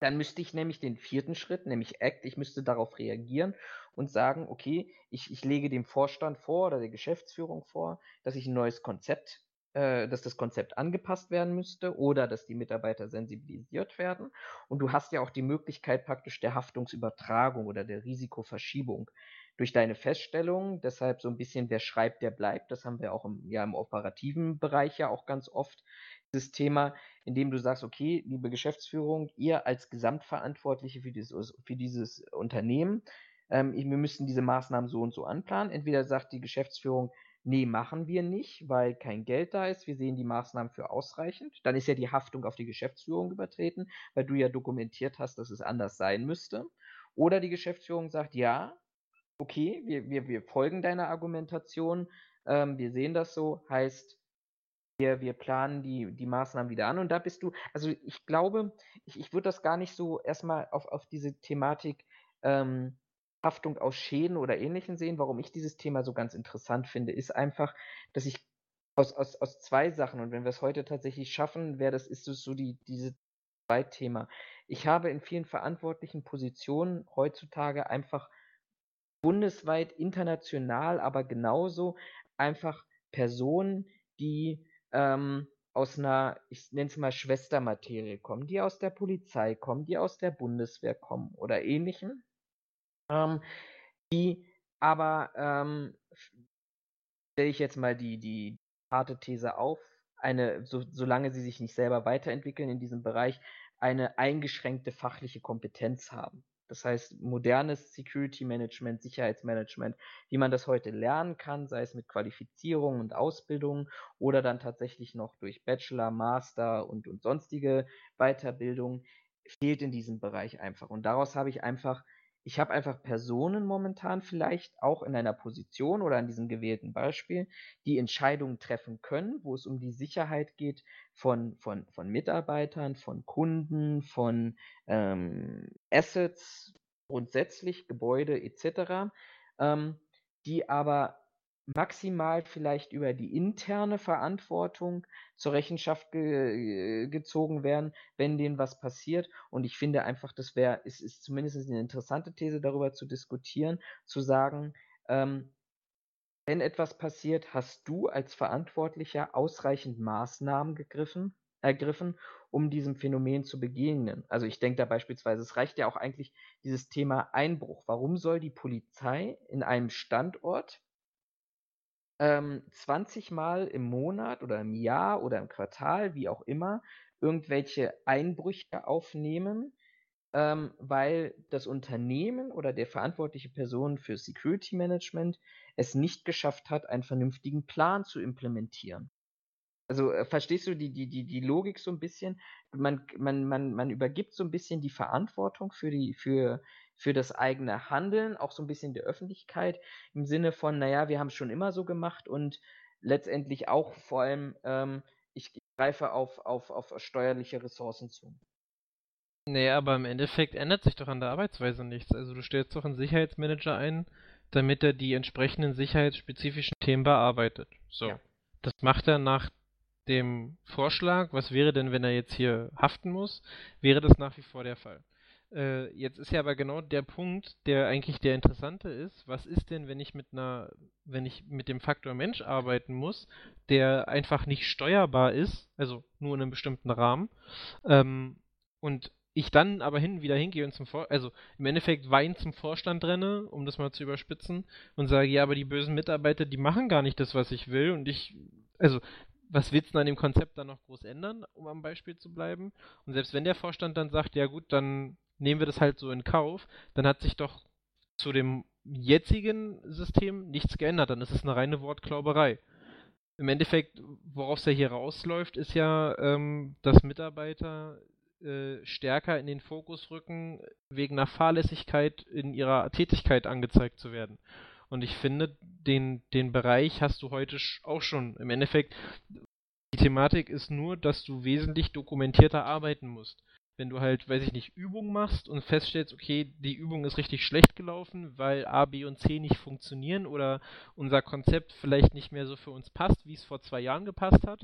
Dann müsste ich nämlich den vierten Schritt, nämlich Act, ich müsste darauf reagieren und sagen, okay, ich, ich lege dem Vorstand vor oder der Geschäftsführung vor, dass ich ein neues Konzept, äh, dass das Konzept angepasst werden müsste oder dass die Mitarbeiter sensibilisiert werden. Und du hast ja auch die Möglichkeit praktisch der Haftungsübertragung oder der Risikoverschiebung durch deine Feststellung. Deshalb so ein bisschen, wer schreibt, der bleibt. Das haben wir auch im, ja, im operativen Bereich ja auch ganz oft. Dieses Thema, in dem du sagst, okay, liebe Geschäftsführung, ihr als Gesamtverantwortliche für dieses, für dieses Unternehmen, ähm, wir müssen diese Maßnahmen so und so anplanen. Entweder sagt die Geschäftsführung, nee, machen wir nicht, weil kein Geld da ist, wir sehen die Maßnahmen für ausreichend. Dann ist ja die Haftung auf die Geschäftsführung übertreten, weil du ja dokumentiert hast, dass es anders sein müsste. Oder die Geschäftsführung sagt, ja, okay, wir, wir, wir folgen deiner Argumentation, ähm, wir sehen das so, heißt, wir, wir planen die, die Maßnahmen wieder an und da bist du, also ich glaube, ich, ich würde das gar nicht so erstmal auf, auf diese Thematik ähm, Haftung aus Schäden oder Ähnlichem sehen. Warum ich dieses Thema so ganz interessant finde, ist einfach, dass ich aus, aus, aus zwei Sachen, und wenn wir es heute tatsächlich schaffen, wäre das, ist es so die, diese zwei Thema. Ich habe in vielen verantwortlichen Positionen heutzutage einfach bundesweit, international, aber genauso einfach Personen, die ähm, aus einer, ich nenne es mal Schwestermaterie kommen, die aus der Polizei kommen, die aus der Bundeswehr kommen oder ähnlichem, ähm, die aber, ähm, stelle ich jetzt mal die, die harte These auf, eine, so, solange sie sich nicht selber weiterentwickeln in diesem Bereich, eine eingeschränkte fachliche Kompetenz haben. Das heißt, modernes Security Management, Sicherheitsmanagement, wie man das heute lernen kann, sei es mit Qualifizierung und Ausbildung oder dann tatsächlich noch durch Bachelor, Master und, und sonstige Weiterbildung, fehlt in diesem Bereich einfach. Und daraus habe ich einfach ich habe einfach Personen momentan vielleicht auch in einer Position oder an diesem gewählten Beispiel, die Entscheidungen treffen können, wo es um die Sicherheit geht von, von, von Mitarbeitern, von Kunden, von ähm, Assets, grundsätzlich Gebäude etc., ähm, die aber maximal vielleicht über die interne Verantwortung zur Rechenschaft ge äh, gezogen werden, wenn denen was passiert. Und ich finde einfach, das wäre, es ist zumindest eine interessante These darüber zu diskutieren, zu sagen, ähm, wenn etwas passiert, hast du als Verantwortlicher ausreichend Maßnahmen gegriffen, ergriffen, um diesem Phänomen zu begegnen. Also ich denke da beispielsweise, es reicht ja auch eigentlich dieses Thema Einbruch. Warum soll die Polizei in einem Standort ähm, 20 Mal im Monat oder im Jahr oder im Quartal, wie auch immer, irgendwelche Einbrüche aufnehmen, ähm, weil das Unternehmen oder der verantwortliche Person für Security Management es nicht geschafft hat, einen vernünftigen Plan zu implementieren. Also äh, verstehst du die, die, die, die Logik so ein bisschen? Man, man, man, man übergibt so ein bisschen die Verantwortung für, die, für, für das eigene Handeln, auch so ein bisschen der Öffentlichkeit, im Sinne von, naja, wir haben es schon immer so gemacht und letztendlich auch vor allem, ähm, ich greife auf, auf, auf steuerliche Ressourcen zu. Nee, aber im Endeffekt ändert sich doch an der Arbeitsweise nichts. Also du stellst doch einen Sicherheitsmanager ein, damit er die entsprechenden sicherheitsspezifischen Themen bearbeitet. So. Ja. Das macht er nach dem Vorschlag, was wäre denn, wenn er jetzt hier haften muss, wäre das nach wie vor der Fall. Äh, jetzt ist ja aber genau der Punkt, der eigentlich der interessante ist. Was ist denn, wenn ich mit einer, wenn ich mit dem Faktor Mensch arbeiten muss, der einfach nicht steuerbar ist, also nur in einem bestimmten Rahmen, ähm, und ich dann aber hin wieder hingehe und zum Vor also im Endeffekt Wein zum Vorstand renne, um das mal zu überspitzen, und sage, ja, aber die bösen Mitarbeiter, die machen gar nicht das, was ich will, und ich, also was willst du an dem Konzept dann noch groß ändern, um am Beispiel zu bleiben? Und selbst wenn der Vorstand dann sagt, ja gut, dann nehmen wir das halt so in Kauf, dann hat sich doch zu dem jetzigen System nichts geändert, dann ist es eine reine Wortklauberei. Im Endeffekt, worauf es ja hier rausläuft, ist ja, ähm, dass Mitarbeiter äh, stärker in den Fokus rücken, wegen einer Fahrlässigkeit in ihrer Tätigkeit angezeigt zu werden. Und ich finde, den, den Bereich hast du heute auch schon. Im Endeffekt, die Thematik ist nur, dass du wesentlich dokumentierter arbeiten musst. Wenn du halt, weiß ich nicht, Übungen machst und feststellst, okay, die Übung ist richtig schlecht gelaufen, weil A, B und C nicht funktionieren oder unser Konzept vielleicht nicht mehr so für uns passt, wie es vor zwei Jahren gepasst hat,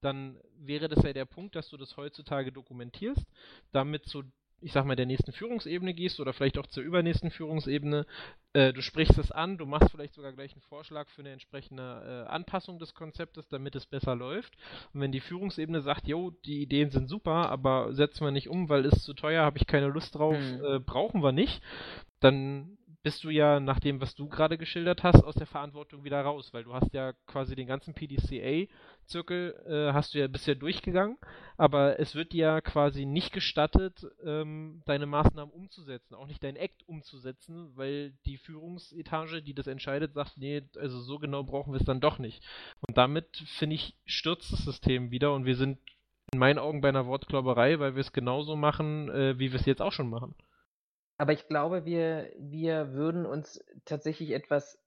dann wäre das ja der Punkt, dass du das heutzutage dokumentierst, damit so ich sag mal, der nächsten Führungsebene gehst oder vielleicht auch zur übernächsten Führungsebene, äh, du sprichst es an, du machst vielleicht sogar gleich einen Vorschlag für eine entsprechende äh, Anpassung des Konzeptes, damit es besser läuft. Und wenn die Führungsebene sagt, jo, die Ideen sind super, aber setzen wir nicht um, weil es zu teuer, habe ich keine Lust drauf, mhm. äh, brauchen wir nicht, dann bist du ja nach dem, was du gerade geschildert hast, aus der Verantwortung wieder raus, weil du hast ja quasi den ganzen PDCA-Zirkel äh, hast du ja bisher durchgegangen, aber es wird dir ja quasi nicht gestattet, ähm, deine Maßnahmen umzusetzen, auch nicht dein Act umzusetzen, weil die Führungsetage, die das entscheidet, sagt, nee, also so genau brauchen wir es dann doch nicht. Und damit, finde ich, stürzt das System wieder und wir sind in meinen Augen bei einer Wortklauberei, weil wir es genauso machen, äh, wie wir es jetzt auch schon machen. Aber ich glaube, wir, wir würden uns tatsächlich etwas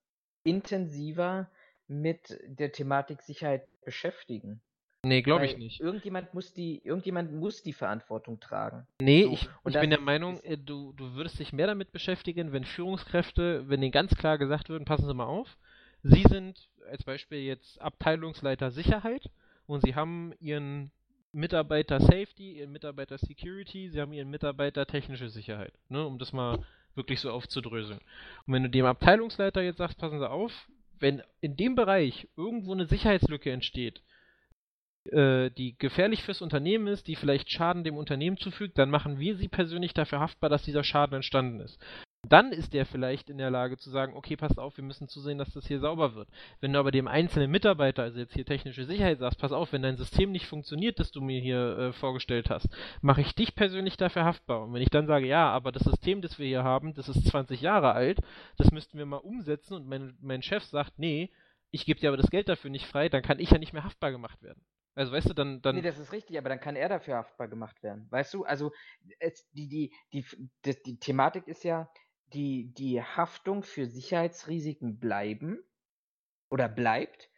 intensiver mit der Thematik Sicherheit beschäftigen. Nee, glaube ich nicht. Irgendjemand muss die, irgendjemand muss die Verantwortung tragen. Nee, so. ich, ich bin der Meinung, äh, du, du würdest dich mehr damit beschäftigen, wenn Führungskräfte, wenn denen ganz klar gesagt würden, passen Sie mal auf, Sie sind als Beispiel jetzt Abteilungsleiter Sicherheit und Sie haben Ihren Mitarbeiter Safety, ihren Mitarbeiter Security, sie haben ihren Mitarbeiter technische Sicherheit, ne, um das mal wirklich so aufzudröseln. Und wenn du dem Abteilungsleiter jetzt sagst, passen Sie auf, wenn in dem Bereich irgendwo eine Sicherheitslücke entsteht, äh, die gefährlich fürs Unternehmen ist, die vielleicht Schaden dem Unternehmen zufügt, dann machen wir sie persönlich dafür haftbar, dass dieser Schaden entstanden ist. Dann ist der vielleicht in der Lage zu sagen, okay, pass auf, wir müssen zusehen, dass das hier sauber wird. Wenn du aber dem einzelnen Mitarbeiter, also jetzt hier technische Sicherheit sagst, pass auf, wenn dein System nicht funktioniert, das du mir hier äh, vorgestellt hast, mache ich dich persönlich dafür haftbar. Und wenn ich dann sage, ja, aber das System, das wir hier haben, das ist 20 Jahre alt, das müssten wir mal umsetzen und mein, mein Chef sagt, nee, ich gebe dir aber das Geld dafür nicht frei, dann kann ich ja nicht mehr haftbar gemacht werden. Also weißt du, dann, dann. Nee, das ist richtig, aber dann kann er dafür haftbar gemacht werden. Weißt du, also es, die, die, die, die, die Thematik ist ja, die, die Haftung für Sicherheitsrisiken bleiben oder bleibt.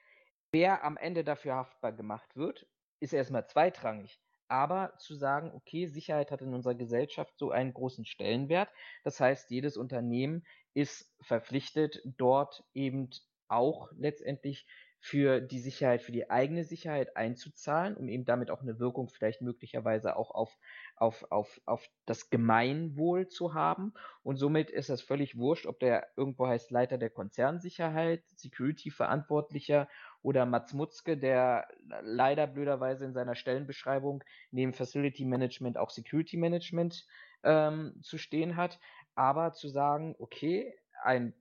Wer am Ende dafür haftbar gemacht wird, ist erstmal zweitrangig. Aber zu sagen, okay, Sicherheit hat in unserer Gesellschaft so einen großen Stellenwert. Das heißt, jedes Unternehmen ist verpflichtet, dort eben auch letztendlich für die Sicherheit, für die eigene Sicherheit einzuzahlen, um eben damit auch eine Wirkung vielleicht möglicherweise auch auf, auf, auf, auf das Gemeinwohl zu haben. Und somit ist das völlig wurscht, ob der irgendwo heißt Leiter der Konzernsicherheit, Security-Verantwortlicher oder Mats Mutzke, der leider blöderweise in seiner Stellenbeschreibung neben Facility Management auch Security Management ähm, zu stehen hat. Aber zu sagen, okay, ein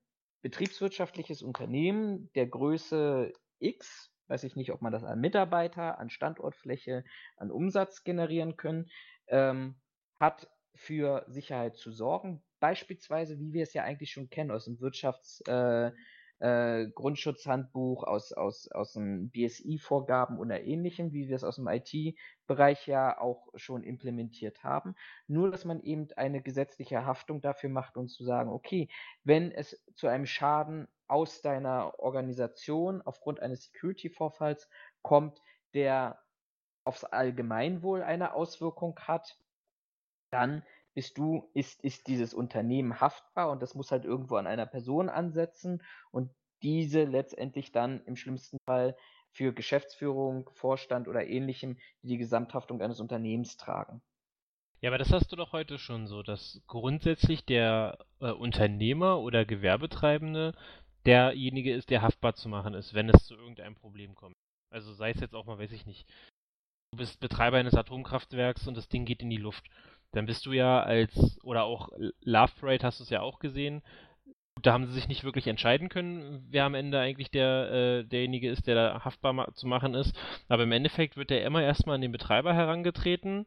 betriebswirtschaftliches Unternehmen der Größe X, weiß ich nicht, ob man das an Mitarbeiter, an Standortfläche, an Umsatz generieren können, ähm, hat für Sicherheit zu sorgen. Beispielsweise, wie wir es ja eigentlich schon kennen aus dem Wirtschafts- äh, äh, Grundschutzhandbuch, aus, aus, aus dem BSI-Vorgaben oder ähnlichem, wie wir es aus dem IT-Bereich ja auch schon implementiert haben. Nur, dass man eben eine gesetzliche Haftung dafür macht und zu sagen, okay, wenn es zu einem Schaden aus deiner Organisation aufgrund eines Security-Vorfalls kommt, der aufs Allgemeinwohl eine Auswirkung hat, dann bist du, ist, ist dieses Unternehmen haftbar und das muss halt irgendwo an einer Person ansetzen und diese letztendlich dann im schlimmsten Fall für Geschäftsführung, Vorstand oder ähnlichem die Gesamthaftung eines Unternehmens tragen. Ja, aber das hast du doch heute schon so, dass grundsätzlich der äh, Unternehmer oder Gewerbetreibende derjenige ist, der haftbar zu machen ist, wenn es zu irgendeinem Problem kommt. Also sei es jetzt auch mal, weiß ich nicht, du bist Betreiber eines Atomkraftwerks und das Ding geht in die Luft dann bist du ja als, oder auch Love Parade hast du es ja auch gesehen, da haben sie sich nicht wirklich entscheiden können, wer am Ende eigentlich der, äh, derjenige ist, der da haftbar ma zu machen ist. Aber im Endeffekt wird der immer erstmal an den Betreiber herangetreten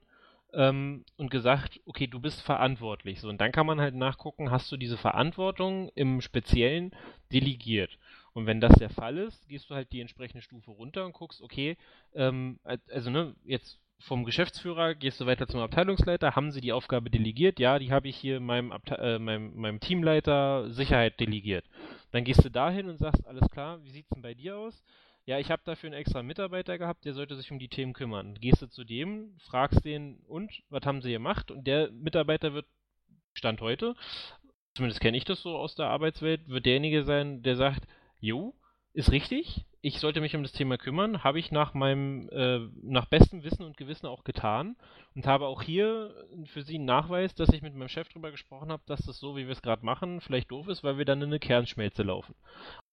ähm, und gesagt, okay, du bist verantwortlich. So, und dann kann man halt nachgucken, hast du diese Verantwortung im Speziellen delegiert. Und wenn das der Fall ist, gehst du halt die entsprechende Stufe runter und guckst, okay, ähm, also ne, jetzt vom Geschäftsführer gehst du weiter zum Abteilungsleiter. Haben sie die Aufgabe delegiert? Ja, die habe ich hier meinem, Abte äh, meinem, meinem Teamleiter Sicherheit delegiert. Dann gehst du dahin und sagst, alles klar, wie sieht es denn bei dir aus? Ja, ich habe dafür einen extra Mitarbeiter gehabt, der sollte sich um die Themen kümmern. Gehst du zu dem, fragst den, und, was haben sie gemacht? Und der Mitarbeiter wird, Stand heute, zumindest kenne ich das so aus der Arbeitswelt, wird derjenige sein, der sagt, jo, ist richtig, ich sollte mich um das Thema kümmern, habe ich nach meinem, äh, nach bestem Wissen und Gewissen auch getan und habe auch hier für Sie einen Nachweis, dass ich mit meinem Chef darüber gesprochen habe, dass das so, wie wir es gerade machen, vielleicht doof ist, weil wir dann in eine Kernschmelze laufen.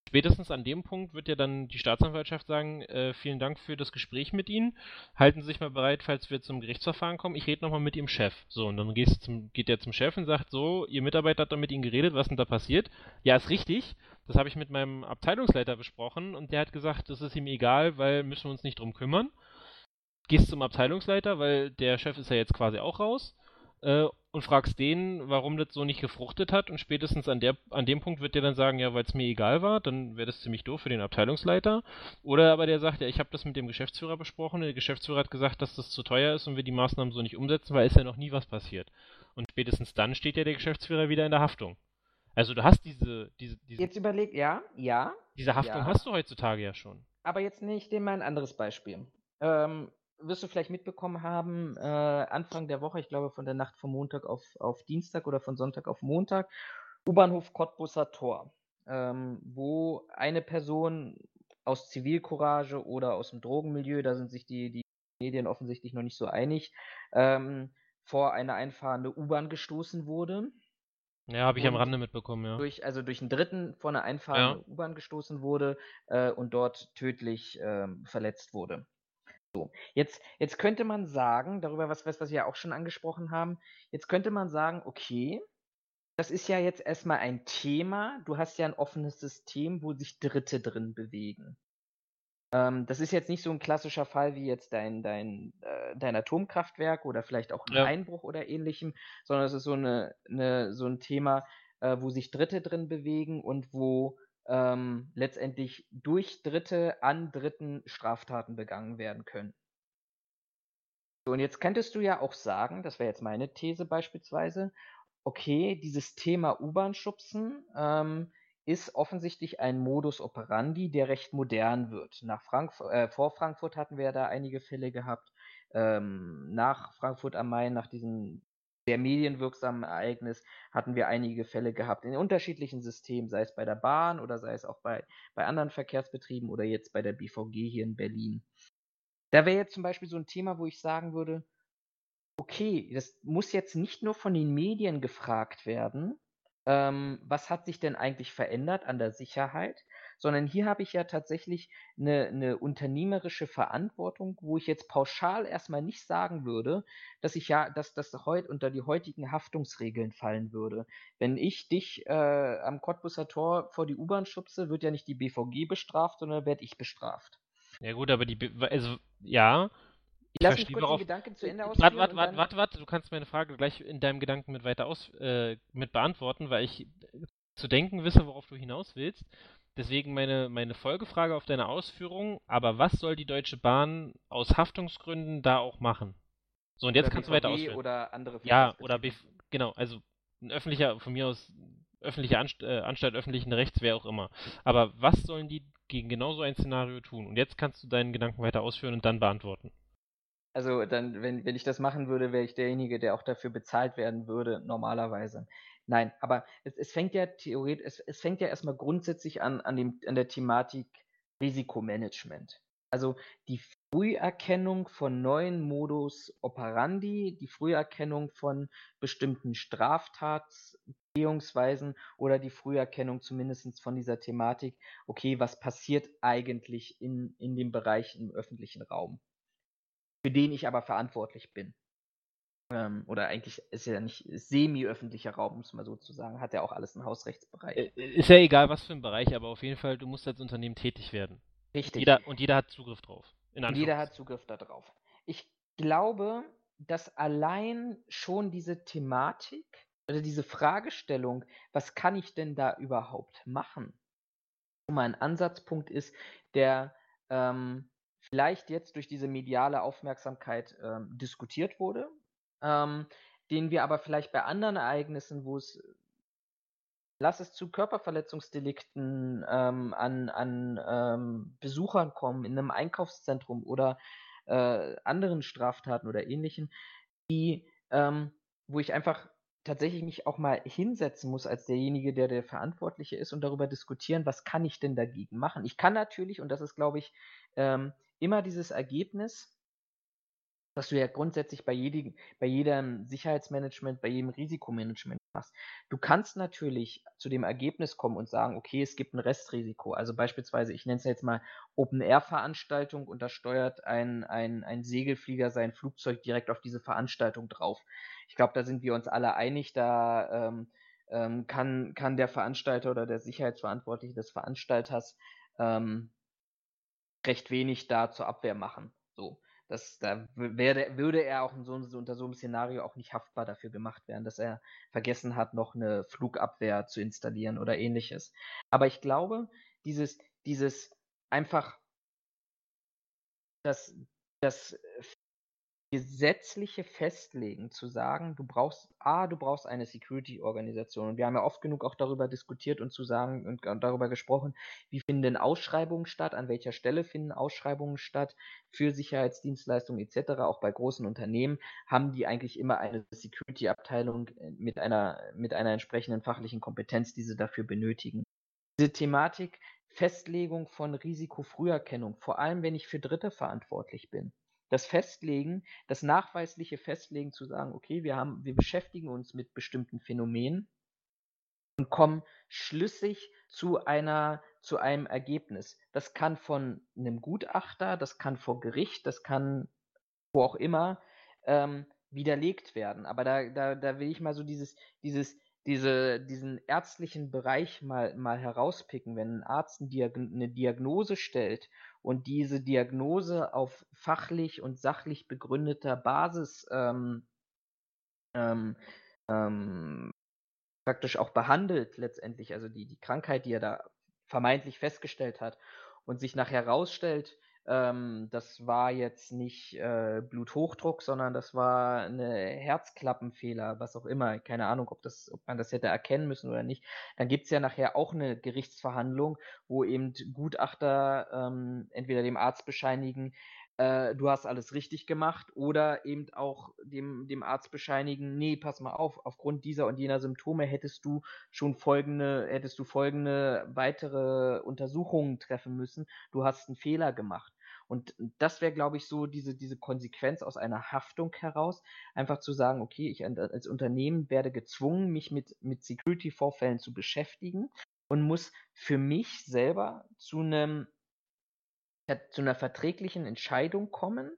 Spätestens an dem Punkt wird ja dann die Staatsanwaltschaft sagen, äh, vielen Dank für das Gespräch mit Ihnen. Halten Sie sich mal bereit, falls wir zum Gerichtsverfahren kommen. Ich rede nochmal mit Ihrem Chef. So, und dann zum, geht er zum Chef und sagt, so, Ihr Mitarbeiter hat da mit Ihnen geredet, was denn da passiert? Ja, ist richtig. Das habe ich mit meinem Abteilungsleiter besprochen und der hat gesagt, das ist ihm egal, weil müssen wir uns nicht drum kümmern. Gehst zum Abteilungsleiter, weil der Chef ist ja jetzt quasi auch raus äh, und fragst den, warum das so nicht gefruchtet hat und spätestens an, der, an dem Punkt wird der dann sagen, ja, weil es mir egal war, dann wäre das ziemlich doof für den Abteilungsleiter. Oder aber der sagt, ja, ich habe das mit dem Geschäftsführer besprochen, der Geschäftsführer hat gesagt, dass das zu teuer ist und wir die Maßnahmen so nicht umsetzen, weil ist ja noch nie was passiert. Und spätestens dann steht ja der Geschäftsführer wieder in der Haftung. Also du hast diese, diese, diese Jetzt überleg, ja, ja. Diese Haftung ja. hast du heutzutage ja schon. Aber jetzt nehme ich dir mal ein anderes Beispiel. Ähm, wirst du vielleicht mitbekommen haben, äh, Anfang der Woche, ich glaube von der Nacht von Montag auf, auf Dienstag oder von Sonntag auf Montag, U-Bahnhof Cottbusser Tor, ähm, wo eine Person aus Zivilcourage oder aus dem Drogenmilieu, da sind sich die, die Medien offensichtlich noch nicht so einig, ähm, vor eine einfahrende U-Bahn gestoßen wurde. Ja, habe ich am Rande mitbekommen, ja. Durch, also durch einen Dritten vor eine einfahrende ja. U-Bahn gestoßen wurde äh, und dort tödlich äh, verletzt wurde. So, jetzt, jetzt könnte man sagen, darüber, was, was, was wir ja auch schon angesprochen haben, jetzt könnte man sagen, okay, das ist ja jetzt erstmal ein Thema, du hast ja ein offenes System, wo sich Dritte drin bewegen. Ähm, das ist jetzt nicht so ein klassischer Fall wie jetzt dein, dein, äh, dein Atomkraftwerk oder vielleicht auch ein ja. Einbruch oder ähnlichem, sondern es ist so, eine, eine, so ein Thema, äh, wo sich Dritte drin bewegen und wo ähm, letztendlich durch Dritte an Dritten Straftaten begangen werden können. So, und jetzt könntest du ja auch sagen, das wäre jetzt meine These beispielsweise, okay, dieses Thema U-Bahn-Schubsen ähm, ist offensichtlich ein Modus operandi, der recht modern wird. Nach Frank äh, vor Frankfurt hatten wir ja da einige Fälle gehabt. Ähm, nach Frankfurt am Main, nach diesem sehr medienwirksamen Ereignis hatten wir einige Fälle gehabt in unterschiedlichen Systemen, sei es bei der Bahn oder sei es auch bei, bei anderen Verkehrsbetrieben oder jetzt bei der BVG hier in Berlin. Da wäre jetzt zum Beispiel so ein Thema, wo ich sagen würde, okay, das muss jetzt nicht nur von den Medien gefragt werden, ähm, was hat sich denn eigentlich verändert an der Sicherheit, sondern hier habe ich ja tatsächlich eine, eine unternehmerische Verantwortung, wo ich jetzt pauschal erstmal nicht sagen würde, dass ich ja, dass das heute unter die heutigen Haftungsregeln fallen würde. Wenn ich dich äh, am Cottbusser Tor vor die U-Bahn schubse, wird ja nicht die BVG bestraft, sondern werde ich bestraft. Ja gut, aber die, also ja, ich Lass mich kurz worauf... den Gedanken zu Ende ausführen. Warte, warte, warte, warte, du kannst meine Frage gleich in deinem Gedanken mit weiter aus, äh, mit beantworten, weil ich zu denken wisse, worauf du hinaus willst. Deswegen meine, meine Folgefrage auf deine Ausführung, aber was soll die Deutsche Bahn aus Haftungsgründen da auch machen? So, und jetzt oder kannst BVG du weiter ausführen. Oder andere Ja, oder BV genau, also ein öffentlicher, von mir aus öffentliche Anst äh, Anstalt öffentlichen Rechts, wer auch immer. Aber was sollen die gegen genau so ein Szenario tun? Und jetzt kannst du deinen Gedanken weiter ausführen und dann beantworten. Also dann, wenn, wenn ich das machen würde, wäre ich derjenige, der auch dafür bezahlt werden würde, normalerweise. Nein, aber es, es fängt ja theoretisch, es, es fängt ja erstmal grundsätzlich an, an, dem, an der Thematik Risikomanagement. Also die Früherkennung von neuen Modus operandi, die Früherkennung von bestimmten Straftatsbehungsweisen oder die Früherkennung zumindest von dieser Thematik, okay, was passiert eigentlich in, in dem Bereich im öffentlichen Raum für den ich aber verantwortlich bin. Ähm, oder eigentlich ist ja nicht semi-öffentlicher Raum, muss man so zu sagen. Hat ja auch alles einen Hausrechtsbereich. Äh, ist ja egal, was für ein Bereich, aber auf jeden Fall, du musst als Unternehmen tätig werden. Richtig. Und jeder, und jeder hat Zugriff drauf. jeder hat Zugriff darauf. Ich glaube, dass allein schon diese Thematik oder diese Fragestellung, was kann ich denn da überhaupt machen, schon mal ein Ansatzpunkt ist, der ähm, vielleicht jetzt durch diese mediale Aufmerksamkeit ähm, diskutiert wurde, ähm, den wir aber vielleicht bei anderen Ereignissen, wo es lass es zu Körperverletzungsdelikten ähm, an, an ähm, Besuchern kommen in einem Einkaufszentrum oder äh, anderen Straftaten oder ähnlichen, die, ähm, wo ich einfach tatsächlich mich auch mal hinsetzen muss als derjenige, der der Verantwortliche ist und darüber diskutieren, was kann ich denn dagegen machen. Ich kann natürlich, und das ist, glaube ich, ähm, immer dieses Ergebnis, was du ja grundsätzlich bei, jedem, bei jedem Sicherheitsmanagement, bei jedem Risikomanagement machst. Du kannst natürlich zu dem Ergebnis kommen und sagen, okay, es gibt ein Restrisiko. Also beispielsweise, ich nenne es jetzt mal Open-Air-Veranstaltung und da steuert ein, ein, ein Segelflieger sein Flugzeug direkt auf diese Veranstaltung drauf. Ich glaube, da sind wir uns alle einig, da ähm, ähm, kann, kann der Veranstalter oder der Sicherheitsverantwortliche des Veranstalters ähm, recht wenig da zur Abwehr machen. So. Das, da werde, würde er auch so, unter so einem Szenario auch nicht haftbar dafür gemacht werden, dass er vergessen hat, noch eine Flugabwehr zu installieren oder ähnliches. Aber ich glaube, dieses, dieses einfach das, das gesetzliche Festlegen, zu sagen, du brauchst, A, du brauchst eine Security-Organisation. Und wir haben ja oft genug auch darüber diskutiert und zu sagen und, und darüber gesprochen, wie finden Ausschreibungen statt, an welcher Stelle finden Ausschreibungen statt für Sicherheitsdienstleistungen etc. Auch bei großen Unternehmen haben die eigentlich immer eine Security-Abteilung äh, mit einer, mit einer entsprechenden fachlichen Kompetenz, die sie dafür benötigen. Diese Thematik Festlegung von Risikofrüherkennung, vor allem wenn ich für Dritte verantwortlich bin das Festlegen, das nachweisliche Festlegen zu sagen, okay, wir haben, wir beschäftigen uns mit bestimmten Phänomenen und kommen schlüssig zu einer, zu einem Ergebnis. Das kann von einem Gutachter, das kann vor Gericht, das kann wo auch immer ähm, widerlegt werden. Aber da, da, da will ich mal so dieses, dieses, diese, diesen ärztlichen Bereich mal, mal herauspicken. Wenn ein Arzt eine Diagnose stellt und diese Diagnose auf fachlich und sachlich begründeter Basis ähm, ähm, ähm, praktisch auch behandelt letztendlich, also die, die Krankheit, die er da vermeintlich festgestellt hat und sich nachher herausstellt, ähm, das war jetzt nicht äh, Bluthochdruck, sondern das war eine Herzklappenfehler, was auch immer. Keine Ahnung, ob, das, ob man das hätte erkennen müssen oder nicht. Dann gibt es ja nachher auch eine Gerichtsverhandlung, wo eben Gutachter ähm, entweder dem Arzt bescheinigen, äh, du hast alles richtig gemacht oder eben auch dem, dem Arzt bescheinigen, nee, pass mal auf, aufgrund dieser und jener Symptome hättest du schon folgende, hättest du folgende weitere Untersuchungen treffen müssen, du hast einen Fehler gemacht. Und das wäre, glaube ich, so diese, diese Konsequenz aus einer Haftung heraus, einfach zu sagen, okay, ich als Unternehmen werde gezwungen, mich mit, mit Security-Vorfällen zu beschäftigen. und muss für mich selber zu einem zu einer verträglichen Entscheidung kommen,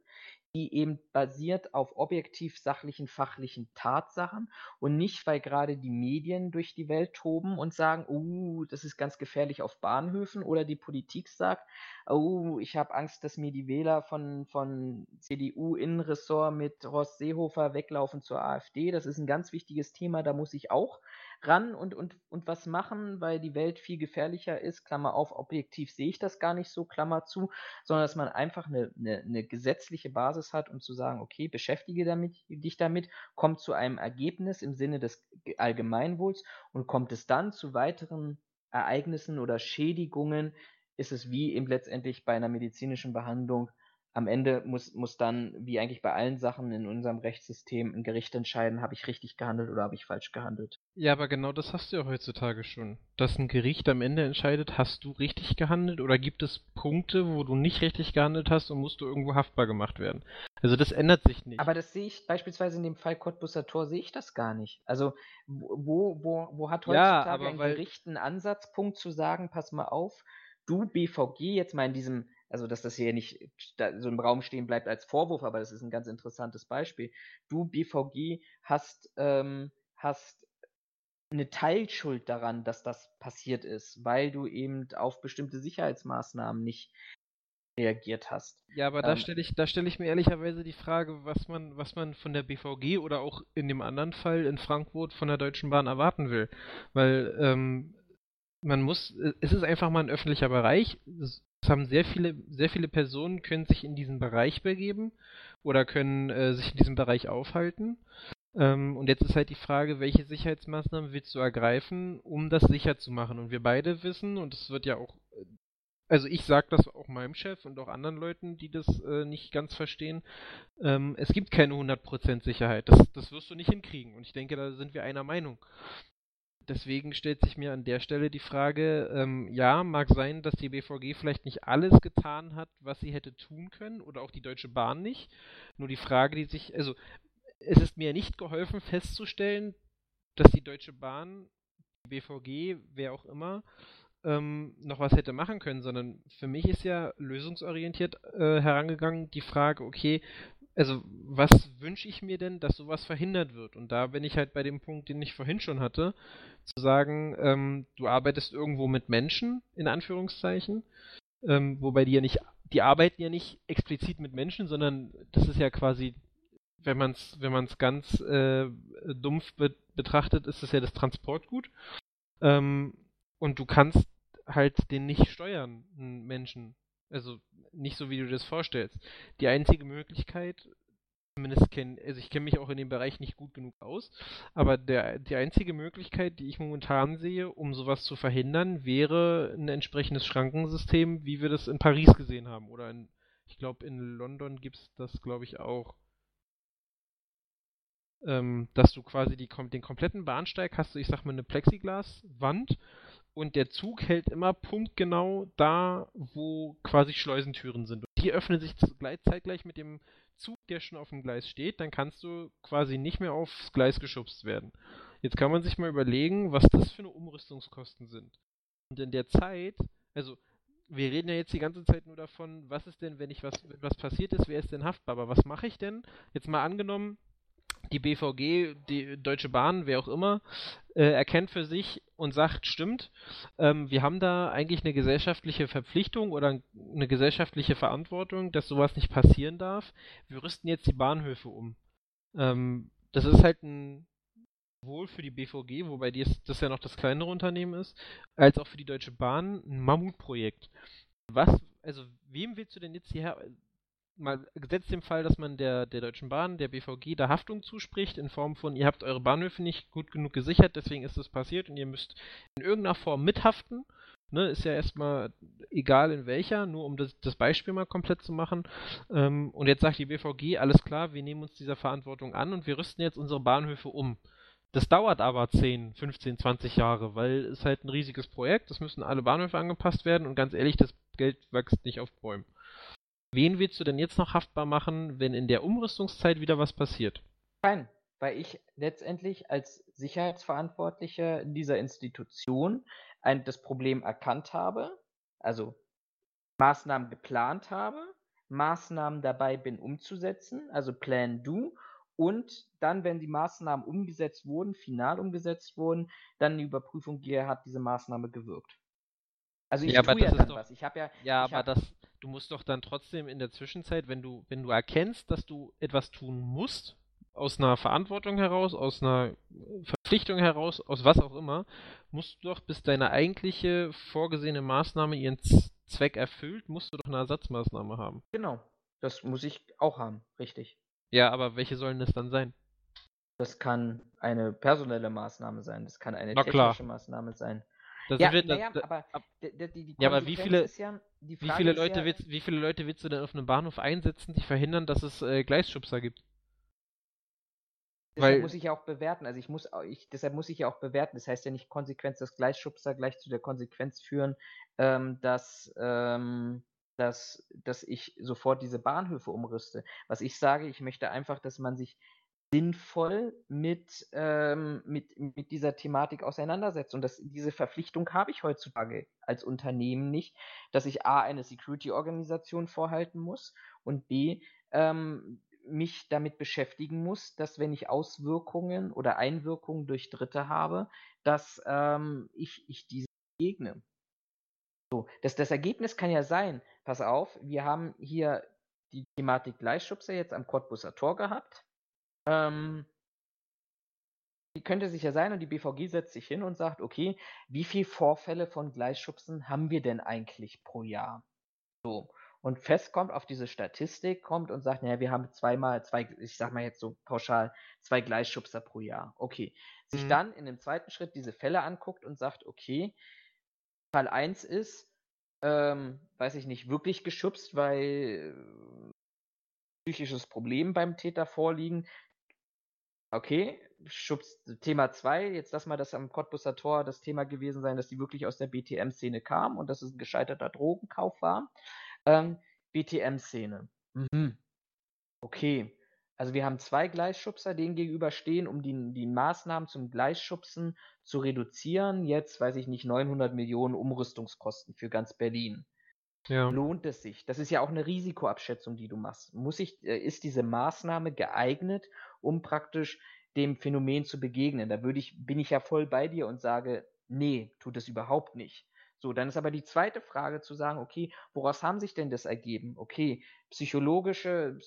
die eben basiert auf objektiv sachlichen, fachlichen Tatsachen und nicht, weil gerade die Medien durch die Welt toben und sagen, oh, das ist ganz gefährlich auf Bahnhöfen oder die Politik sagt, oh, ich habe Angst, dass mir die Wähler von, von CDU-Innenressort mit Horst Seehofer weglaufen zur AfD. Das ist ein ganz wichtiges Thema, da muss ich auch ran und, und, und was machen, weil die Welt viel gefährlicher ist, Klammer auf, objektiv sehe ich das gar nicht so, Klammer zu, sondern dass man einfach eine, eine, eine gesetzliche Basis hat, um zu sagen, okay, beschäftige damit, dich damit, kommt zu einem Ergebnis im Sinne des Allgemeinwohls und kommt es dann zu weiteren Ereignissen oder Schädigungen, ist es wie eben letztendlich bei einer medizinischen Behandlung am Ende muss, muss dann, wie eigentlich bei allen Sachen in unserem Rechtssystem, ein Gericht entscheiden, habe ich richtig gehandelt oder habe ich falsch gehandelt. Ja, aber genau das hast du ja heutzutage schon. Dass ein Gericht am Ende entscheidet, hast du richtig gehandelt oder gibt es Punkte, wo du nicht richtig gehandelt hast und musst du irgendwo haftbar gemacht werden. Also das ändert sich nicht. Aber das sehe ich beispielsweise in dem Fall Cottbusser Tor sehe ich das gar nicht. Also wo, wo, wo hat heutzutage ja, ein Gericht einen Ansatzpunkt zu sagen, pass mal auf, du BVG jetzt mal in diesem also dass das hier nicht so im Raum stehen bleibt als Vorwurf, aber das ist ein ganz interessantes Beispiel. Du, BVG, hast, ähm, hast eine Teilschuld daran, dass das passiert ist, weil du eben auf bestimmte Sicherheitsmaßnahmen nicht reagiert hast. Ja, aber da ähm, stelle ich, da ich mir ehrlicherweise die Frage, was man, was man von der BVG oder auch in dem anderen Fall in Frankfurt von der Deutschen Bahn erwarten will. Weil ähm, man muss, es ist einfach mal ein öffentlicher Bereich es haben sehr viele, sehr viele Personen können sich in diesen Bereich begeben oder können äh, sich in diesem Bereich aufhalten. Ähm, und jetzt ist halt die Frage, welche Sicherheitsmaßnahmen willst du ergreifen, um das sicher zu machen? Und wir beide wissen, und es wird ja auch, äh, also ich sage das auch meinem Chef und auch anderen Leuten, die das äh, nicht ganz verstehen, ähm, es gibt keine 100% Sicherheit. Das, das wirst du nicht hinkriegen. Und ich denke, da sind wir einer Meinung deswegen stellt sich mir an der Stelle die Frage, ähm, ja, mag sein, dass die BVG vielleicht nicht alles getan hat, was sie hätte tun können, oder auch die Deutsche Bahn nicht. Nur die Frage, die sich, also es ist mir nicht geholfen festzustellen, dass die Deutsche Bahn, die BVG, wer auch immer, ähm, noch was hätte machen können, sondern für mich ist ja lösungsorientiert äh, herangegangen die Frage, okay, also was wünsche ich mir denn, dass sowas verhindert wird? Und da bin ich halt bei dem Punkt, den ich vorhin schon hatte, zu sagen, ähm, du arbeitest irgendwo mit Menschen, in Anführungszeichen, ähm, wobei die ja nicht, die arbeiten ja nicht explizit mit Menschen, sondern das ist ja quasi, wenn man es wenn man's ganz äh, dumpf be betrachtet, ist es ja das Transportgut. Ähm, und du kannst halt den nicht steuern, Menschen. Also nicht so, wie du das vorstellst. Die einzige Möglichkeit, zumindest kenne, also ich kenne mich auch in dem Bereich nicht gut genug aus, aber der, die einzige Möglichkeit, die ich momentan sehe, um sowas zu verhindern, wäre ein entsprechendes Schrankensystem, wie wir das in Paris gesehen haben. Oder in, ich glaube, in London gibt es das, glaube ich, auch. Ähm, dass du quasi die, den kompletten Bahnsteig hast du, ich sag mal, eine Plexiglaswand und der Zug hält immer punktgenau da, wo quasi Schleusentüren sind. Die öffnen sich zeitgleich mit dem Zug, der schon auf dem Gleis steht, dann kannst du quasi nicht mehr aufs Gleis geschubst werden. Jetzt kann man sich mal überlegen, was das für eine Umrüstungskosten sind. Und in der Zeit, also wir reden ja jetzt die ganze Zeit nur davon, was ist denn, wenn ich was, was passiert ist, wer ist denn haftbar? Aber was mache ich denn? Jetzt mal angenommen, die BVG, die Deutsche Bahn, wer auch immer, äh, erkennt für sich und sagt, stimmt, ähm, wir haben da eigentlich eine gesellschaftliche Verpflichtung oder eine gesellschaftliche Verantwortung, dass sowas nicht passieren darf. Wir rüsten jetzt die Bahnhöfe um. Ähm, das ist halt ein sowohl für die BVG, wobei dies, das ja noch das kleinere Unternehmen ist, als auch für die Deutsche Bahn ein Mammutprojekt. Was, also wem willst du denn jetzt hierher, mal gesetzt dem Fall, dass man der, der Deutschen Bahn, der BVG, da Haftung zuspricht, in Form von, ihr habt eure Bahnhöfe nicht gut genug gesichert, deswegen ist das passiert und ihr müsst in irgendeiner Form mithaften. Ne, ist ja erstmal egal in welcher, nur um das, das Beispiel mal komplett zu machen. Ähm, und jetzt sagt die BVG, alles klar, wir nehmen uns dieser Verantwortung an und wir rüsten jetzt unsere Bahnhöfe um. Das dauert aber 10, 15, 20 Jahre, weil es halt ein riesiges Projekt, es müssen alle Bahnhöfe angepasst werden und ganz ehrlich, das Geld wächst nicht auf Bäumen. Wen willst du denn jetzt noch haftbar machen, wenn in der Umrüstungszeit wieder was passiert? Kein, weil ich letztendlich als Sicherheitsverantwortlicher dieser Institution ein, das Problem erkannt habe, also Maßnahmen geplant habe, Maßnahmen dabei bin umzusetzen, also Plan Do, und dann, wenn die Maßnahmen umgesetzt wurden, final umgesetzt wurden, dann die Überprüfung gehe, hat diese Maßnahme gewirkt. Also ich ja, tue ja dann doch, was. Ich habe ja. Ja, aber das, du musst doch dann trotzdem in der Zwischenzeit, wenn du, wenn du erkennst, dass du etwas tun musst, aus einer Verantwortung heraus, aus einer Verpflichtung heraus, aus was auch immer, musst du doch, bis deine eigentliche vorgesehene Maßnahme ihren Zweck erfüllt, musst du doch eine Ersatzmaßnahme haben. Genau. Das muss ich auch haben, richtig. Ja, aber welche sollen das dann sein? Das kann eine personelle Maßnahme sein, das kann eine Na technische klar. Maßnahme sein. Das ja, naja, das, aber, die, die ja, aber wie viele, ja, wie, viele Leute ja, willst, wie viele Leute willst du denn auf einem Bahnhof einsetzen, die verhindern, dass es äh, Gleisschubser gibt? Deshalb Weil, muss ich ja auch bewerten. Also ich muss, ich, deshalb muss ich ja auch bewerten. Das heißt ja nicht Konsequenz, dass Gleisschubser gleich zu der Konsequenz führen, ähm, dass, ähm, dass, dass ich sofort diese Bahnhöfe umrüste. Was ich sage, ich möchte einfach, dass man sich sinnvoll mit, ähm, mit, mit dieser Thematik auseinandersetzt. Und das, diese Verpflichtung habe ich heutzutage als Unternehmen nicht, dass ich A, eine Security-Organisation vorhalten muss und B, ähm, mich damit beschäftigen muss, dass wenn ich Auswirkungen oder Einwirkungen durch Dritte habe, dass ähm, ich, ich diese begegne. So, das, das Ergebnis kann ja sein, pass auf, wir haben hier die Thematik Gleisschubser jetzt am Cottbusser Tor gehabt. Ähm, die könnte sich ja sein und die BVG setzt sich hin und sagt, okay, wie viele Vorfälle von Gleisschubsen haben wir denn eigentlich pro Jahr? So. Und fest kommt auf diese Statistik, kommt und sagt, naja, wir haben zweimal, zwei, ich sag mal jetzt so pauschal, zwei Gleisschubser pro Jahr. Okay. Sich mhm. dann in dem zweiten Schritt diese Fälle anguckt und sagt, okay, Fall 1 ist, ähm, weiß ich nicht, wirklich geschubst, weil äh, psychisches Problem beim Täter vorliegen. Okay, schubst Thema 2, jetzt lass mal das am Cottbusser Tor das Thema gewesen sein, dass die wirklich aus der BTM-Szene kam und dass es ein gescheiterter Drogenkauf war. Ähm, BTM-Szene. Mhm. Okay, also wir haben zwei Gleisschubser, denen gegenüberstehen, um die, die Maßnahmen zum Gleisschubsen zu reduzieren. Jetzt, weiß ich nicht, 900 Millionen Umrüstungskosten für ganz Berlin. Ja. Lohnt es sich? Das ist ja auch eine Risikoabschätzung, die du machst. Muss ich, äh, ist diese Maßnahme geeignet, um praktisch dem Phänomen zu begegnen? Da würde ich, bin ich ja voll bei dir und sage, nee, tut es überhaupt nicht. So, dann ist aber die zweite Frage zu sagen, okay, woraus haben sich denn das ergeben? Okay, psychologische,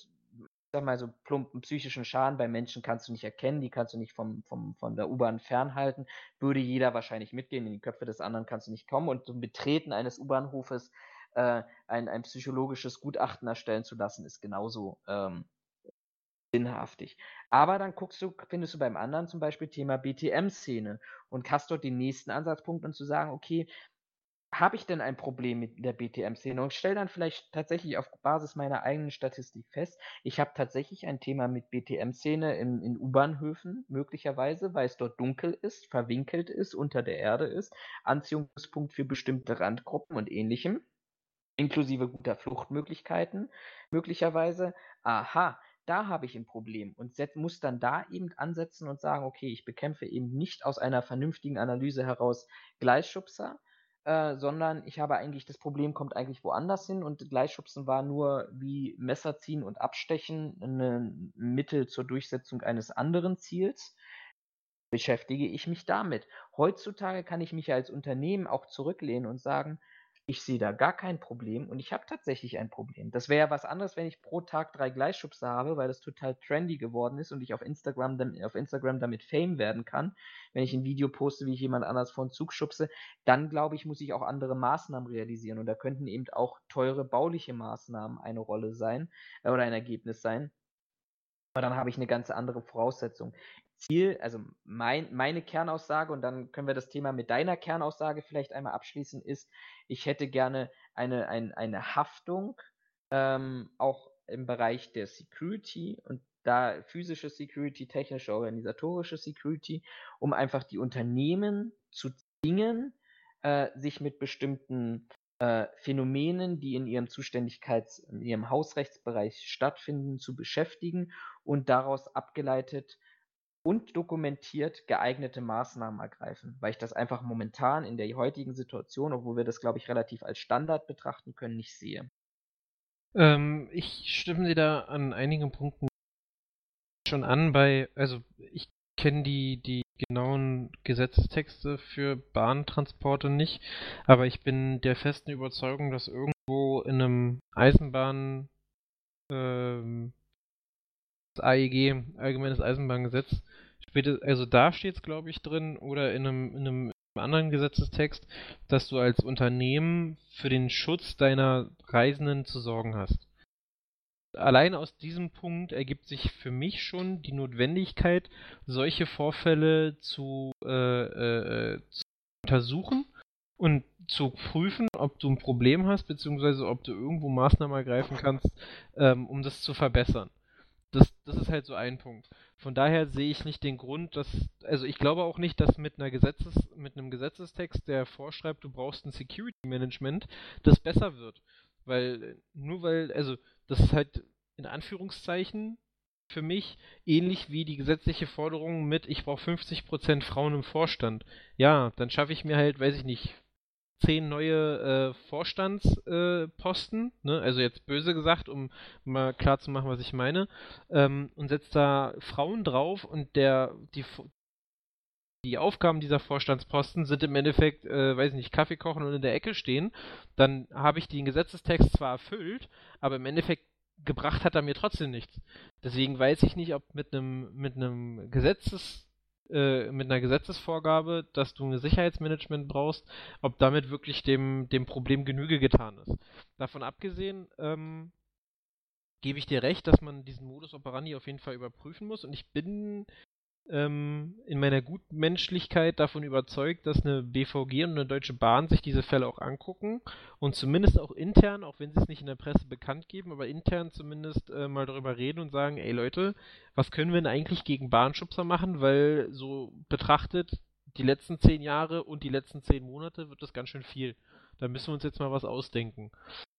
sag mal so plumpen psychischen Schaden bei Menschen kannst du nicht erkennen, die kannst du nicht vom, vom, von der U-Bahn fernhalten, würde jeder wahrscheinlich mitgehen, in die Köpfe des anderen kannst du nicht kommen und zum Betreten eines U-Bahnhofes äh, ein, ein psychologisches Gutachten erstellen zu lassen, ist genauso ähm, sinnhaftig. Aber dann guckst du, findest du beim anderen zum Beispiel Thema BTM-Szene und hast dort den nächsten Ansatzpunkt und zu sagen, okay, habe ich denn ein Problem mit der BTM-Szene und stelle dann vielleicht tatsächlich auf Basis meiner eigenen Statistik fest, ich habe tatsächlich ein Thema mit BTM-Szene in, in U-Bahnhöfen, möglicherweise, weil es dort dunkel ist, verwinkelt ist, unter der Erde ist, Anziehungspunkt für bestimmte Randgruppen und ähnlichem, inklusive guter Fluchtmöglichkeiten, möglicherweise. Aha, da habe ich ein Problem und muss dann da eben ansetzen und sagen, okay, ich bekämpfe eben nicht aus einer vernünftigen Analyse heraus Gleisschubser, äh, sondern ich habe eigentlich, das Problem kommt eigentlich woanders hin und Gleichschubsen war nur wie Messer ziehen und abstechen ein Mittel zur Durchsetzung eines anderen Ziels. Beschäftige ich mich damit. Heutzutage kann ich mich als Unternehmen auch zurücklehnen und sagen, ich sehe da gar kein Problem und ich habe tatsächlich ein Problem. Das wäre ja was anderes, wenn ich pro Tag drei Gleichschubse habe, weil das total trendy geworden ist und ich auf Instagram, auf Instagram damit Fame werden kann. Wenn ich ein Video poste, wie ich jemand anders vor den Zug schubse, dann glaube ich, muss ich auch andere Maßnahmen realisieren und da könnten eben auch teure bauliche Maßnahmen eine Rolle sein äh, oder ein Ergebnis sein. Aber dann habe ich eine ganz andere Voraussetzung. Ziel, also mein, meine Kernaussage, und dann können wir das Thema mit deiner Kernaussage vielleicht einmal abschließen, ist, ich hätte gerne eine, ein, eine Haftung, ähm, auch im Bereich der Security und da physische Security, technische, organisatorische Security, um einfach die Unternehmen zu zwingen, äh, sich mit bestimmten äh, Phänomenen, die in ihrem Zuständigkeits-, in ihrem Hausrechtsbereich stattfinden, zu beschäftigen und daraus abgeleitet und dokumentiert geeignete Maßnahmen ergreifen, weil ich das einfach momentan in der heutigen Situation, obwohl wir das, glaube ich, relativ als Standard betrachten können, nicht sehe. Ähm, ich stimme dir da an einigen Punkten schon an bei, also ich kenne die, die genauen Gesetzestexte für Bahntransporte nicht, aber ich bin der festen Überzeugung, dass irgendwo in einem Eisenbahn ähm, das AEG, Allgemeines Eisenbahngesetz, also da steht es, glaube ich, drin, oder in einem, in einem anderen Gesetzestext, dass du als Unternehmen für den Schutz deiner Reisenden zu sorgen hast. Allein aus diesem Punkt ergibt sich für mich schon die Notwendigkeit, solche Vorfälle zu, äh, äh, zu untersuchen und zu prüfen, ob du ein Problem hast, beziehungsweise ob du irgendwo Maßnahmen ergreifen kannst, ähm, um das zu verbessern das, das ist halt so ein Punkt. Von daher sehe ich nicht den Grund, dass, also ich glaube auch nicht, dass mit einer Gesetzes, mit einem Gesetzestext, der vorschreibt, du brauchst ein Security Management, das besser wird. Weil, nur weil, also, das ist halt in Anführungszeichen für mich ähnlich wie die gesetzliche Forderung mit, ich brauche 50% Frauen im Vorstand. Ja, dann schaffe ich mir halt, weiß ich nicht, zehn neue äh, Vorstandsposten, äh, ne? also jetzt böse gesagt, um mal klar zu machen, was ich meine, ähm, und setzt da Frauen drauf und der die die Aufgaben dieser Vorstandsposten sind im Endeffekt, äh, weiß ich nicht, Kaffee kochen und in der Ecke stehen, dann habe ich den Gesetzestext zwar erfüllt, aber im Endeffekt gebracht hat er mir trotzdem nichts. Deswegen weiß ich nicht, ob mit einem mit einem Gesetzes äh, mit einer Gesetzesvorgabe, dass du ein Sicherheitsmanagement brauchst, ob damit wirklich dem, dem Problem Genüge getan ist. Davon abgesehen, ähm, gebe ich dir recht, dass man diesen Modus operandi auf jeden Fall überprüfen muss und ich bin ähm, in meiner Gutmenschlichkeit davon überzeugt, dass eine BVG und eine Deutsche Bahn sich diese Fälle auch angucken und zumindest auch intern, auch wenn sie es nicht in der Presse bekannt geben, aber intern zumindest äh, mal darüber reden und sagen, ey Leute, was können wir denn eigentlich gegen Bahnschubser machen, weil so betrachtet die letzten zehn Jahre und die letzten zehn Monate wird das ganz schön viel. Da müssen wir uns jetzt mal was ausdenken.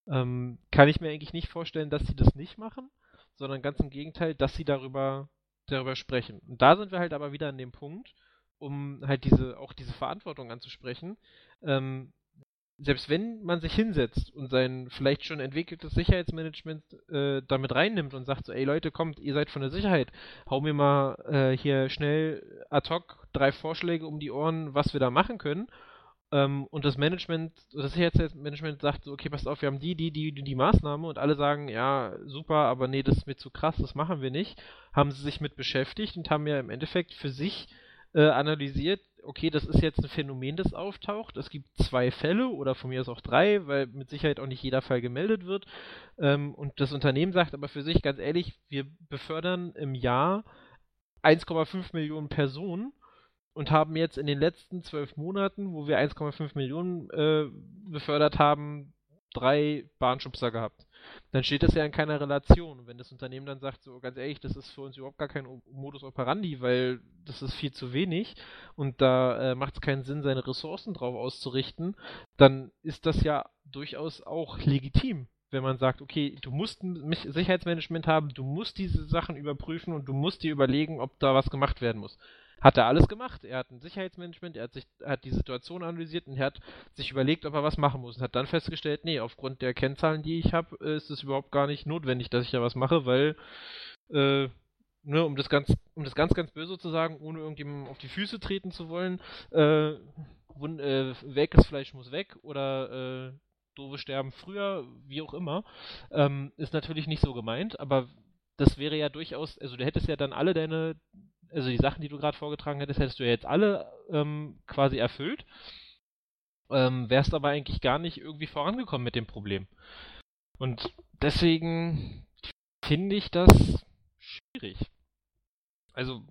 Ähm, kann ich mir eigentlich nicht vorstellen, dass sie das nicht machen, sondern ganz im Gegenteil, dass sie darüber darüber sprechen. Und da sind wir halt aber wieder an dem Punkt, um halt diese, auch diese Verantwortung anzusprechen. Ähm, selbst wenn man sich hinsetzt und sein vielleicht schon entwickeltes Sicherheitsmanagement äh, damit reinnimmt und sagt so, ey Leute, kommt, ihr seid von der Sicherheit, hau mir mal äh, hier schnell ad hoc drei Vorschläge um die Ohren, was wir da machen können ähm, und das Management, das Sicherheitsmanagement sagt so, okay, passt auf, wir haben die, die, die, die, die Maßnahme und alle sagen, ja, super, aber nee, das ist mir zu krass, das machen wir nicht. Haben sie sich mit beschäftigt und haben ja im Endeffekt für sich äh, analysiert, okay, das ist jetzt ein Phänomen, das auftaucht. Es gibt zwei Fälle oder von mir aus auch drei, weil mit Sicherheit auch nicht jeder Fall gemeldet wird. Ähm, und das Unternehmen sagt aber für sich ganz ehrlich, wir befördern im Jahr 1,5 Millionen Personen und haben jetzt in den letzten zwölf Monaten, wo wir 1,5 Millionen äh, befördert haben, drei Bahnschubser gehabt. Dann steht das ja in keiner Relation. Wenn das Unternehmen dann sagt, so ganz ehrlich, das ist für uns überhaupt gar kein Modus operandi, weil das ist viel zu wenig und da äh, macht es keinen Sinn, seine Ressourcen drauf auszurichten, dann ist das ja durchaus auch legitim wenn man sagt, okay, du musst ein Sicherheitsmanagement haben, du musst diese Sachen überprüfen und du musst dir überlegen, ob da was gemacht werden muss hat er alles gemacht. Er hat ein Sicherheitsmanagement, er hat, sich, hat die Situation analysiert und er hat sich überlegt, ob er was machen muss. Und hat dann festgestellt, nee, aufgrund der Kennzahlen, die ich habe, ist es überhaupt gar nicht notwendig, dass ich da was mache, weil, äh, ne, um das ganz, um das ganz, ganz böse zu sagen, ohne irgendjemandem auf die Füße treten zu wollen, äh, wund, äh, welkes Fleisch muss weg oder äh, doofe sterben früher, wie auch immer, ähm, ist natürlich nicht so gemeint, aber das wäre ja durchaus, also du hättest ja dann alle deine also die Sachen, die du gerade vorgetragen hättest, hättest du ja jetzt alle ähm, quasi erfüllt. Ähm, wärst aber eigentlich gar nicht irgendwie vorangekommen mit dem Problem. Und deswegen finde ich das schwierig. Also,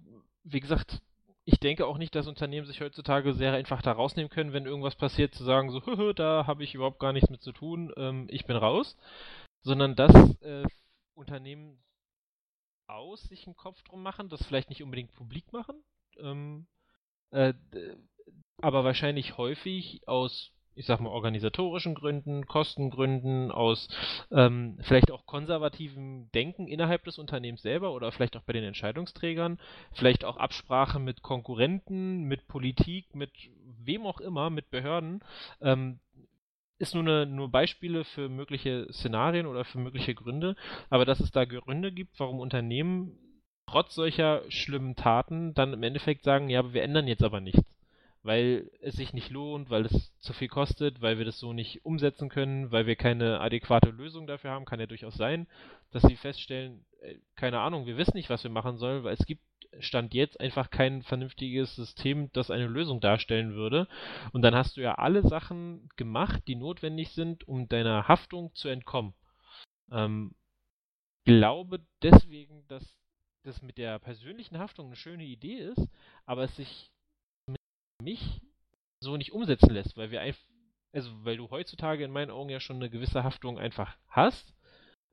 wie gesagt, ich denke auch nicht, dass Unternehmen sich heutzutage sehr einfach da rausnehmen können, wenn irgendwas passiert, zu sagen, so, da habe ich überhaupt gar nichts mit zu tun, ähm, ich bin raus. Sondern dass äh, Unternehmen aus sich einen Kopf drum machen, das vielleicht nicht unbedingt publik machen, ähm, äh, aber wahrscheinlich häufig aus ich sag mal, organisatorischen Gründen, Kostengründen, aus ähm, vielleicht auch konservativem Denken innerhalb des Unternehmens selber oder vielleicht auch bei den Entscheidungsträgern, vielleicht auch Absprache mit Konkurrenten, mit Politik, mit wem auch immer, mit Behörden, ähm, ist nur, eine, nur Beispiele für mögliche Szenarien oder für mögliche Gründe, aber dass es da Gründe gibt, warum Unternehmen trotz solcher schlimmen Taten dann im Endeffekt sagen, ja, aber wir ändern jetzt aber nichts weil es sich nicht lohnt, weil es zu viel kostet, weil wir das so nicht umsetzen können, weil wir keine adäquate Lösung dafür haben, kann ja durchaus sein, dass sie feststellen, äh, keine Ahnung, wir wissen nicht, was wir machen sollen, weil es gibt Stand jetzt einfach kein vernünftiges System, das eine Lösung darstellen würde. Und dann hast du ja alle Sachen gemacht, die notwendig sind, um deiner Haftung zu entkommen. Ähm, glaube deswegen, dass das mit der persönlichen Haftung eine schöne Idee ist, aber es sich mich so nicht umsetzen lässt, weil wir einfach, also weil du heutzutage in meinen Augen ja schon eine gewisse Haftung einfach hast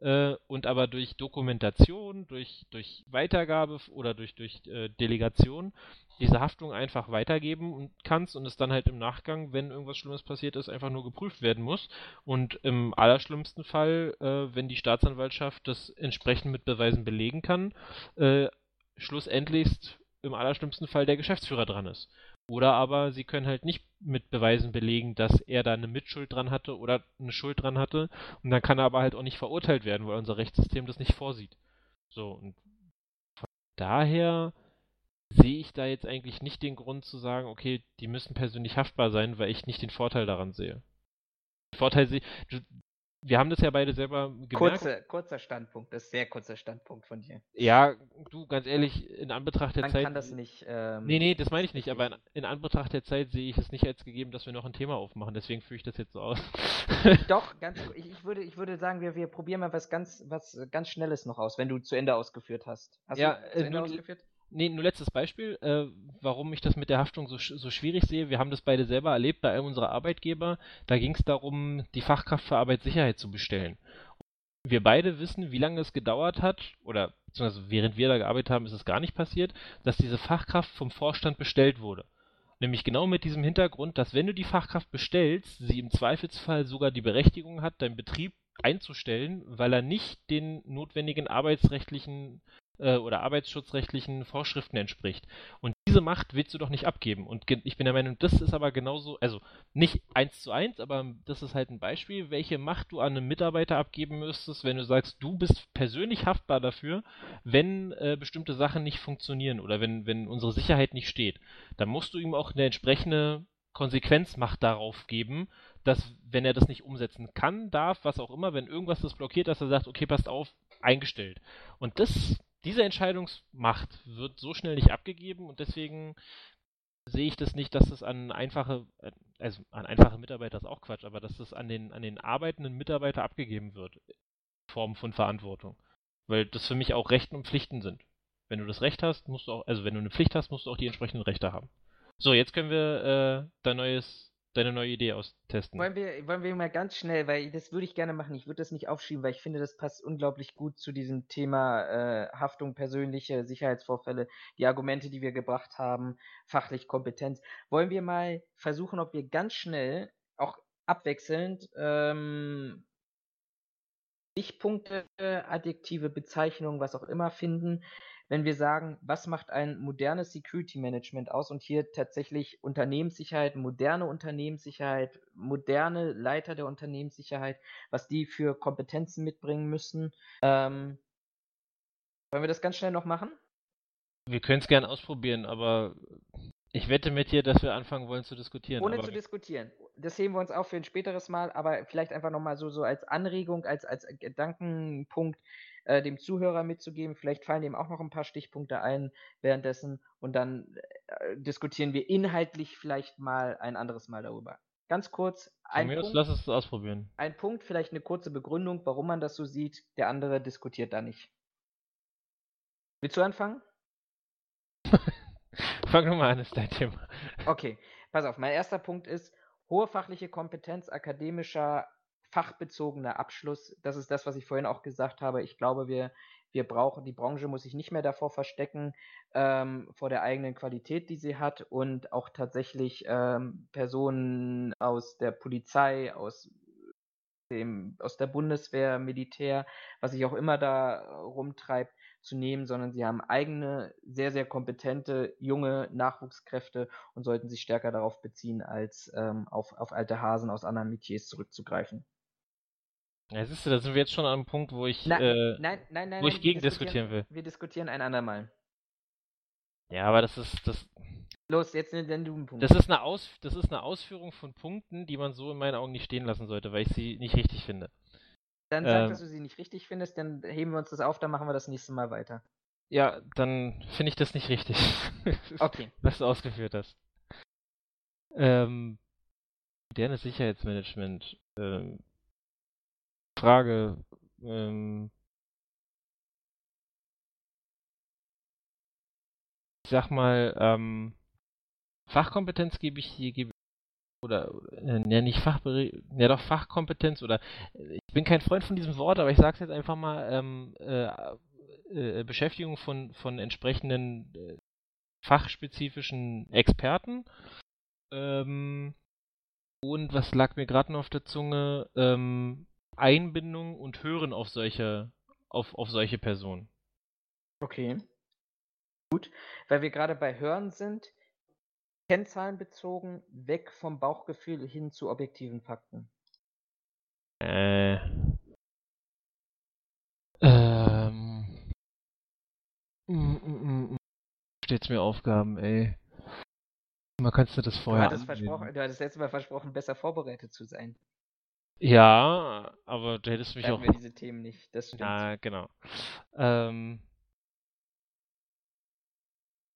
äh, und aber durch Dokumentation, durch, durch Weitergabe oder durch, durch äh, Delegation diese Haftung einfach weitergeben kannst und es dann halt im Nachgang, wenn irgendwas Schlimmes passiert ist, einfach nur geprüft werden muss. Und im allerschlimmsten Fall, äh, wenn die Staatsanwaltschaft das entsprechend mit Beweisen belegen kann, äh, schlussendlichst im allerschlimmsten Fall der Geschäftsführer dran ist. Oder aber sie können halt nicht mit Beweisen belegen, dass er da eine Mitschuld dran hatte oder eine Schuld dran hatte. Und dann kann er aber halt auch nicht verurteilt werden, weil unser Rechtssystem das nicht vorsieht. So, und von daher sehe ich da jetzt eigentlich nicht den Grund zu sagen, okay, die müssen persönlich haftbar sein, weil ich nicht den Vorteil daran sehe. Vorteil sehe, wir haben das ja beide selber gemerkt. Kurze, kurzer Standpunkt, das ist sehr kurzer Standpunkt von dir. Ja, du, ganz ehrlich, in Anbetracht der Man Zeit. kann das nicht. Ähm, nee, nee, das meine ich nicht, aber in, in, Anbetracht der Zeit sehe ich es nicht als gegeben, dass wir noch ein Thema aufmachen, deswegen führe ich das jetzt so aus. Doch, ganz, ich, ich, würde, ich würde sagen, wir, wir probieren mal was ganz, was ganz Schnelles noch aus, wenn du zu Ende ausgeführt hast. Hast ja, du zu Ende äh, ausgeführt? Nee, nur letztes Beispiel, äh, warum ich das mit der Haftung so, so schwierig sehe. Wir haben das beide selber erlebt bei einem unserer Arbeitgeber. Da ging es darum, die Fachkraft für Arbeitssicherheit zu bestellen. Wir beide wissen, wie lange es gedauert hat, oder beziehungsweise während wir da gearbeitet haben, ist es gar nicht passiert, dass diese Fachkraft vom Vorstand bestellt wurde. Nämlich genau mit diesem Hintergrund, dass wenn du die Fachkraft bestellst, sie im Zweifelsfall sogar die Berechtigung hat, deinen Betrieb einzustellen, weil er nicht den notwendigen arbeitsrechtlichen äh, oder arbeitsschutzrechtlichen Vorschriften entspricht. Und diese Macht willst du doch nicht abgeben. Und ich bin der Meinung, das ist aber genauso, also nicht eins zu eins, aber das ist halt ein Beispiel, welche Macht du an einen Mitarbeiter abgeben müsstest, wenn du sagst, du bist persönlich haftbar dafür, wenn äh, bestimmte Sachen nicht funktionieren oder wenn, wenn unsere Sicherheit nicht steht. Dann musst du ihm auch eine entsprechende Konsequenzmacht darauf geben, dass wenn er das nicht umsetzen kann, darf, was auch immer, wenn irgendwas das blockiert, dass er sagt, okay, passt auf, eingestellt. Und das diese Entscheidungsmacht wird so schnell nicht abgegeben und deswegen sehe ich das nicht, dass es an einfache, also an einfache Mitarbeiter ist auch Quatsch, aber dass es an den, an den arbeitenden Mitarbeiter abgegeben wird. In Form von Verantwortung. Weil das für mich auch Rechten und Pflichten sind. Wenn du das Recht hast, musst du auch, also wenn du eine Pflicht hast, musst du auch die entsprechenden Rechte haben. So, jetzt können wir äh, dein neues deine neue Idee austesten. Wollen wir, wollen wir mal ganz schnell, weil das würde ich gerne machen. Ich würde das nicht aufschieben, weil ich finde, das passt unglaublich gut zu diesem Thema äh, Haftung, persönliche Sicherheitsvorfälle, die Argumente, die wir gebracht haben, fachlich Kompetenz. Wollen wir mal versuchen, ob wir ganz schnell, auch abwechselnd, ähm, Stichpunkte, Adjektive, Bezeichnungen, was auch immer finden, wenn wir sagen, was macht ein modernes Security Management aus und hier tatsächlich Unternehmenssicherheit, moderne Unternehmenssicherheit, moderne Leiter der Unternehmenssicherheit, was die für Kompetenzen mitbringen müssen. Ähm, wollen wir das ganz schnell noch machen? Wir können es gerne ausprobieren, aber ich wette mit dir, dass wir anfangen wollen zu diskutieren. Ohne zu diskutieren. Das heben wir uns auf für ein späteres Mal, aber vielleicht einfach nochmal so, so als Anregung, als, als Gedankenpunkt äh, dem Zuhörer mitzugeben. Vielleicht fallen ihm auch noch ein paar Stichpunkte ein währenddessen und dann äh, diskutieren wir inhaltlich vielleicht mal ein anderes Mal darüber. Ganz kurz, ein Punkt, lass es ausprobieren. Ein Punkt, vielleicht eine kurze Begründung, warum man das so sieht. Der andere diskutiert da nicht. Willst du anfangen? Fang nur mal an, ist dein Thema. Okay, pass auf. Mein erster Punkt ist hohe fachliche Kompetenz akademischer fachbezogener Abschluss. Das ist das, was ich vorhin auch gesagt habe. Ich glaube, wir, wir brauchen, die Branche muss sich nicht mehr davor verstecken, ähm, vor der eigenen Qualität, die sie hat und auch tatsächlich ähm, Personen aus der Polizei, aus dem, aus der Bundeswehr, Militär, was sich auch immer da rumtreibt, zu nehmen, sondern sie haben eigene, sehr, sehr kompetente, junge Nachwuchskräfte und sollten sich stärker darauf beziehen, als ähm, auf, auf alte Hasen aus anderen Metiers zurückzugreifen. Ja, siehst du, da sind wir jetzt schon an einem Punkt, wo ich, Na, äh, nein, nein, nein, wo ich gegen diskutieren will. Wir diskutieren ein andermal. Ja, aber das ist, das, Los, jetzt nenn du einen Punkt. das ist eine Aus, das ist eine Ausführung von Punkten, die man so in meinen Augen nicht stehen lassen sollte, weil ich sie nicht richtig finde. Dann sag, ähm, dass du sie nicht richtig findest, dann heben wir uns das auf, dann machen wir das nächste Mal weiter. Ja, dann finde ich das nicht richtig, Okay. was du ausgeführt hast. Ähm, modernes Sicherheitsmanagement. Ähm, Frage, ähm, ich sag mal, ähm, Fachkompetenz gebe ich hier, gebe oder, äh, ja, nicht Fachbere ja doch Fachkompetenz oder, äh, ich bin kein Freund von diesem Wort, aber ich sag's jetzt einfach mal, ähm, äh, äh, Beschäftigung von, von entsprechenden äh, fachspezifischen Experten. Ähm, und was lag mir gerade noch auf der Zunge? Ähm, Einbindung und Hören auf solche, auf, auf solche Personen. Okay. Gut. Weil wir gerade bei Hören sind, kennzahlenbezogen, weg vom Bauchgefühl hin zu objektiven Fakten. Äh. Ähm. Mm, mm, mm. Steht's mir Aufgaben, ey. Mal kannst du das Du vorher. hattest, angeben. versprochen, du hattest letztes Mal versprochen, besser vorbereitet zu sein. Ja, aber du hättest mich Da auch. hatten wir diese Themen nicht. Das stimmt. Ja, genau. Ähm.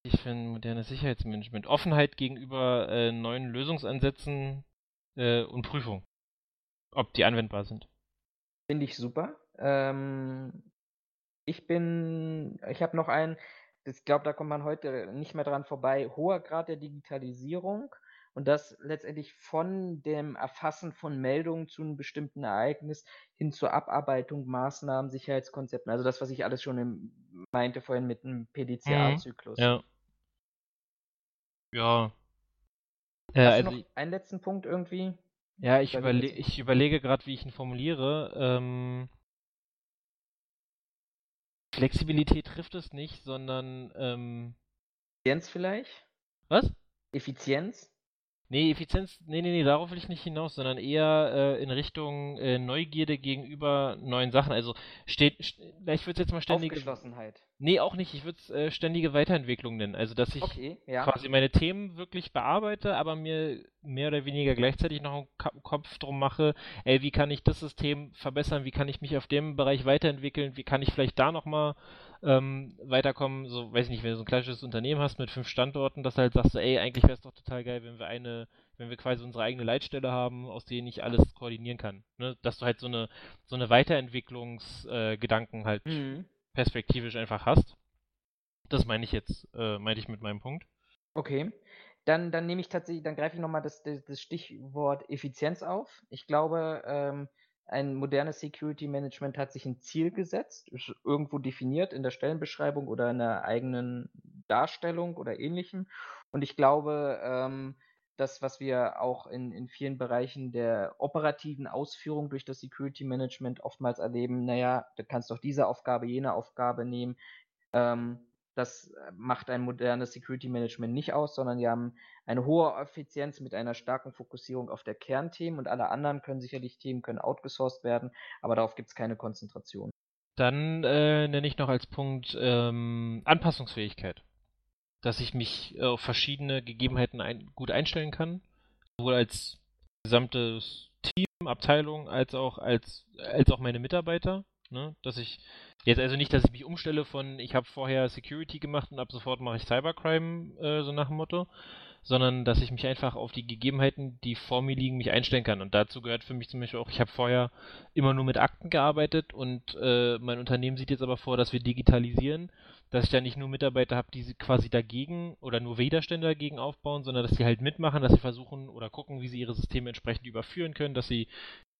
Ich finde modernes Sicherheitsmanagement. Offenheit gegenüber äh, neuen Lösungsansätzen äh, und Prüfung. Ob die anwendbar sind. Finde ich super. Ähm, ich bin, ich habe noch einen, ich glaube, da kommt man heute nicht mehr dran vorbei, hoher Grad der Digitalisierung und das letztendlich von dem Erfassen von Meldungen zu einem bestimmten Ereignis hin zur Abarbeitung, Maßnahmen, Sicherheitskonzepten. Also das, was ich alles schon im, meinte vorhin mit einem PDCA-Zyklus. Ja. Ja. Äh, Hast also, du noch einen letzten Punkt irgendwie? ja, ich, überle ich überlege gerade, wie ich ihn formuliere. Ähm, Flexibilität trifft es nicht, sondern ähm, Effizienz vielleicht? was? Effizienz? Nee, Effizienz, nee, nee, nee, darauf will ich nicht hinaus, sondern eher äh, in Richtung äh, Neugierde gegenüber neuen Sachen. Also steht, st ich würde jetzt mal ständige. Aufgeschlossenheit. Nee, auch nicht. Ich würde es äh, ständige Weiterentwicklung nennen. Also, dass ich Okay, ja. quasi meine Themen wirklich bearbeite, aber mir mehr oder weniger gleichzeitig noch einen Kopf drum mache, ey, wie kann ich das System verbessern, wie kann ich mich auf dem Bereich weiterentwickeln, wie kann ich vielleicht da nochmal ähm, weiterkommen, so, weiß ich nicht, wenn du so ein klassisches Unternehmen hast mit fünf Standorten, dass du halt sagst, ey, eigentlich wäre es doch total geil, wenn wir eine, wenn wir quasi unsere eigene Leitstelle haben, aus denen ich alles koordinieren kann. Ne? Dass du halt so eine, so eine Weiterentwicklungsgedanken äh, halt Mhm. Perspektivisch einfach hast. Das meine ich jetzt, äh, meinte ich mit meinem Punkt. Okay. Dann, dann nehme ich tatsächlich, dann greife ich nochmal das, das, das Stichwort Effizienz auf. Ich glaube, ähm, ein modernes Security Management hat sich ein Ziel gesetzt, ist irgendwo definiert in der Stellenbeschreibung oder in der eigenen Darstellung oder ähnlichem. Und ich glaube, ähm, das, was wir auch in, in vielen Bereichen der operativen Ausführung durch das Security Management oftmals erleben, naja, du kannst doch diese Aufgabe, jene Aufgabe nehmen. Ähm, das äh, macht ein modernes Security Management nicht aus, sondern die haben eine hohe Effizienz mit einer starken Fokussierung auf der Kernthemen und alle anderen können sicherlich Themen können outgesourced werden, aber darauf gibt es keine Konzentration. Dann äh, nenne ich noch als Punkt ähm, Anpassungsfähigkeit. Dass ich mich äh, auf verschiedene Gegebenheiten ein, gut einstellen kann, sowohl als gesamtes Team, Abteilung, als auch als, als auch meine Mitarbeiter. Ne? Dass ich jetzt also nicht, dass ich mich umstelle von, ich habe vorher Security gemacht und ab sofort mache ich Cybercrime, äh, so nach dem Motto, sondern dass ich mich einfach auf die Gegebenheiten, die vor mir liegen, mich einstellen kann. Und dazu gehört für mich zum Beispiel auch, ich habe vorher immer nur mit Akten gearbeitet und äh, mein Unternehmen sieht jetzt aber vor, dass wir digitalisieren, dass ich da nicht nur Mitarbeiter habe, die quasi dagegen oder nur Widerstände dagegen aufbauen, sondern dass sie halt mitmachen, dass sie versuchen oder gucken, wie sie ihre Systeme entsprechend überführen können, dass sie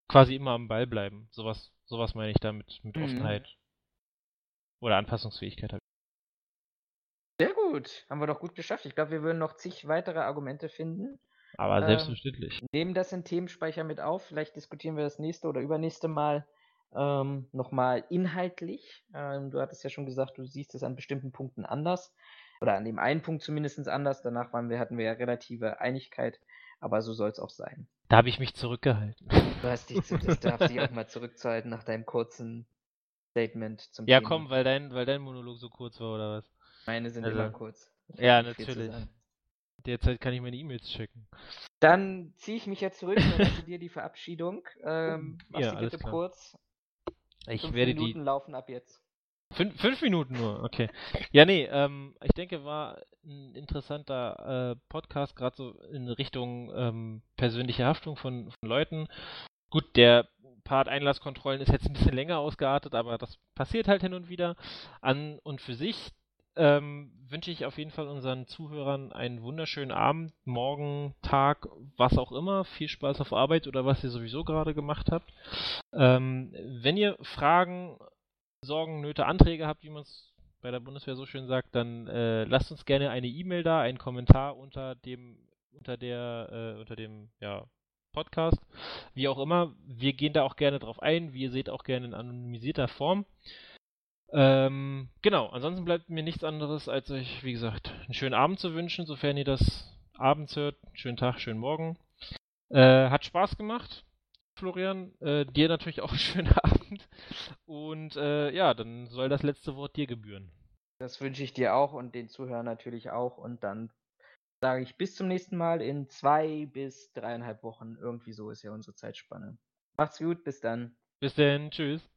quasi immer am Ball bleiben. Sowas, sowas meine ich damit mit Mhm. Offenheit. Oder Anpassungsfähigkeit. Sehr gut, haben wir doch gut geschafft. Ich glaube, wir würden noch zig weitere Argumente finden. Aber Ähm, selbstverständlich. Nehmen das in Themenspeicher mit auf. Vielleicht diskutieren wir das nächste oder übernächste Mal ähm, nochmal inhaltlich. Ähm, du hattest ja schon gesagt, du siehst es an bestimmten Punkten anders. Oder an dem einen Punkt zumindest anders. Danach waren wir, hatten wir ja relative Einigkeit. Aber so soll es auch sein. Da habe ich mich zurückgehalten. Du hast dich, zu, das darf dich auch mal zurückzuhalten nach deinem kurzen Statement zum Ja, Thema. komm, weil dein, weil dein Monolog so kurz war, oder was? Meine sind Also- immer kurz. Ja, zu natürlich. Derzeit kann ich meine E-Mails checken. Dann ziehe ich mich jetzt zurück und lasse dir die Verabschiedung. Ähm, mach Ja, sie bitte kurz. Ich Fünf werde Minuten die. laufen ab jetzt. Fünf, fünf Minuten nur, okay. Ja, nee, ähm, ich denke, war ein interessanter äh, Podcast, gerade so in Richtung ähm, persönliche Haftung von, von Leuten. Gut, der Part Einlasskontrollen ist jetzt ein bisschen länger ausgeartet, aber das passiert halt hin und wieder. An und für sich ähm, wünsche ich auf jeden Fall unseren Zuhörern einen wunderschönen Abend, Morgen, Tag, was auch immer. Viel Spaß auf Arbeit oder was ihr sowieso gerade gemacht habt. Ähm, wenn ihr Fragen, Sorgen, Nöte, Anträge habt, wie man es bei der Bundeswehr so schön sagt, dann äh, lasst uns gerne eine E-Mail da, einen Kommentar unter dem, unter der, äh, unter dem, ja, Podcast, wie auch immer. Wir gehen da auch gerne drauf ein. Wie ihr seht, auch gerne in anonymisierter Form. Ähm, genau, ansonsten bleibt mir nichts anderes, als euch, wie gesagt, einen schönen Abend zu wünschen, sofern ihr das abends hört. Schönen Tag, schönen Morgen. Äh, hat Spaß gemacht, Florian. Äh, dir natürlich auch einen schönen Abend. Und äh, ja, dann soll das letzte Wort dir gebühren. Das wünsche ich dir auch und den Zuhörern natürlich auch. Und dann sage ich bis zum nächsten Mal in zwei bis dreieinhalb Wochen. Irgendwie so ist ja unsere Zeitspanne. Macht's gut, bis dann. Bis denn, tschüss.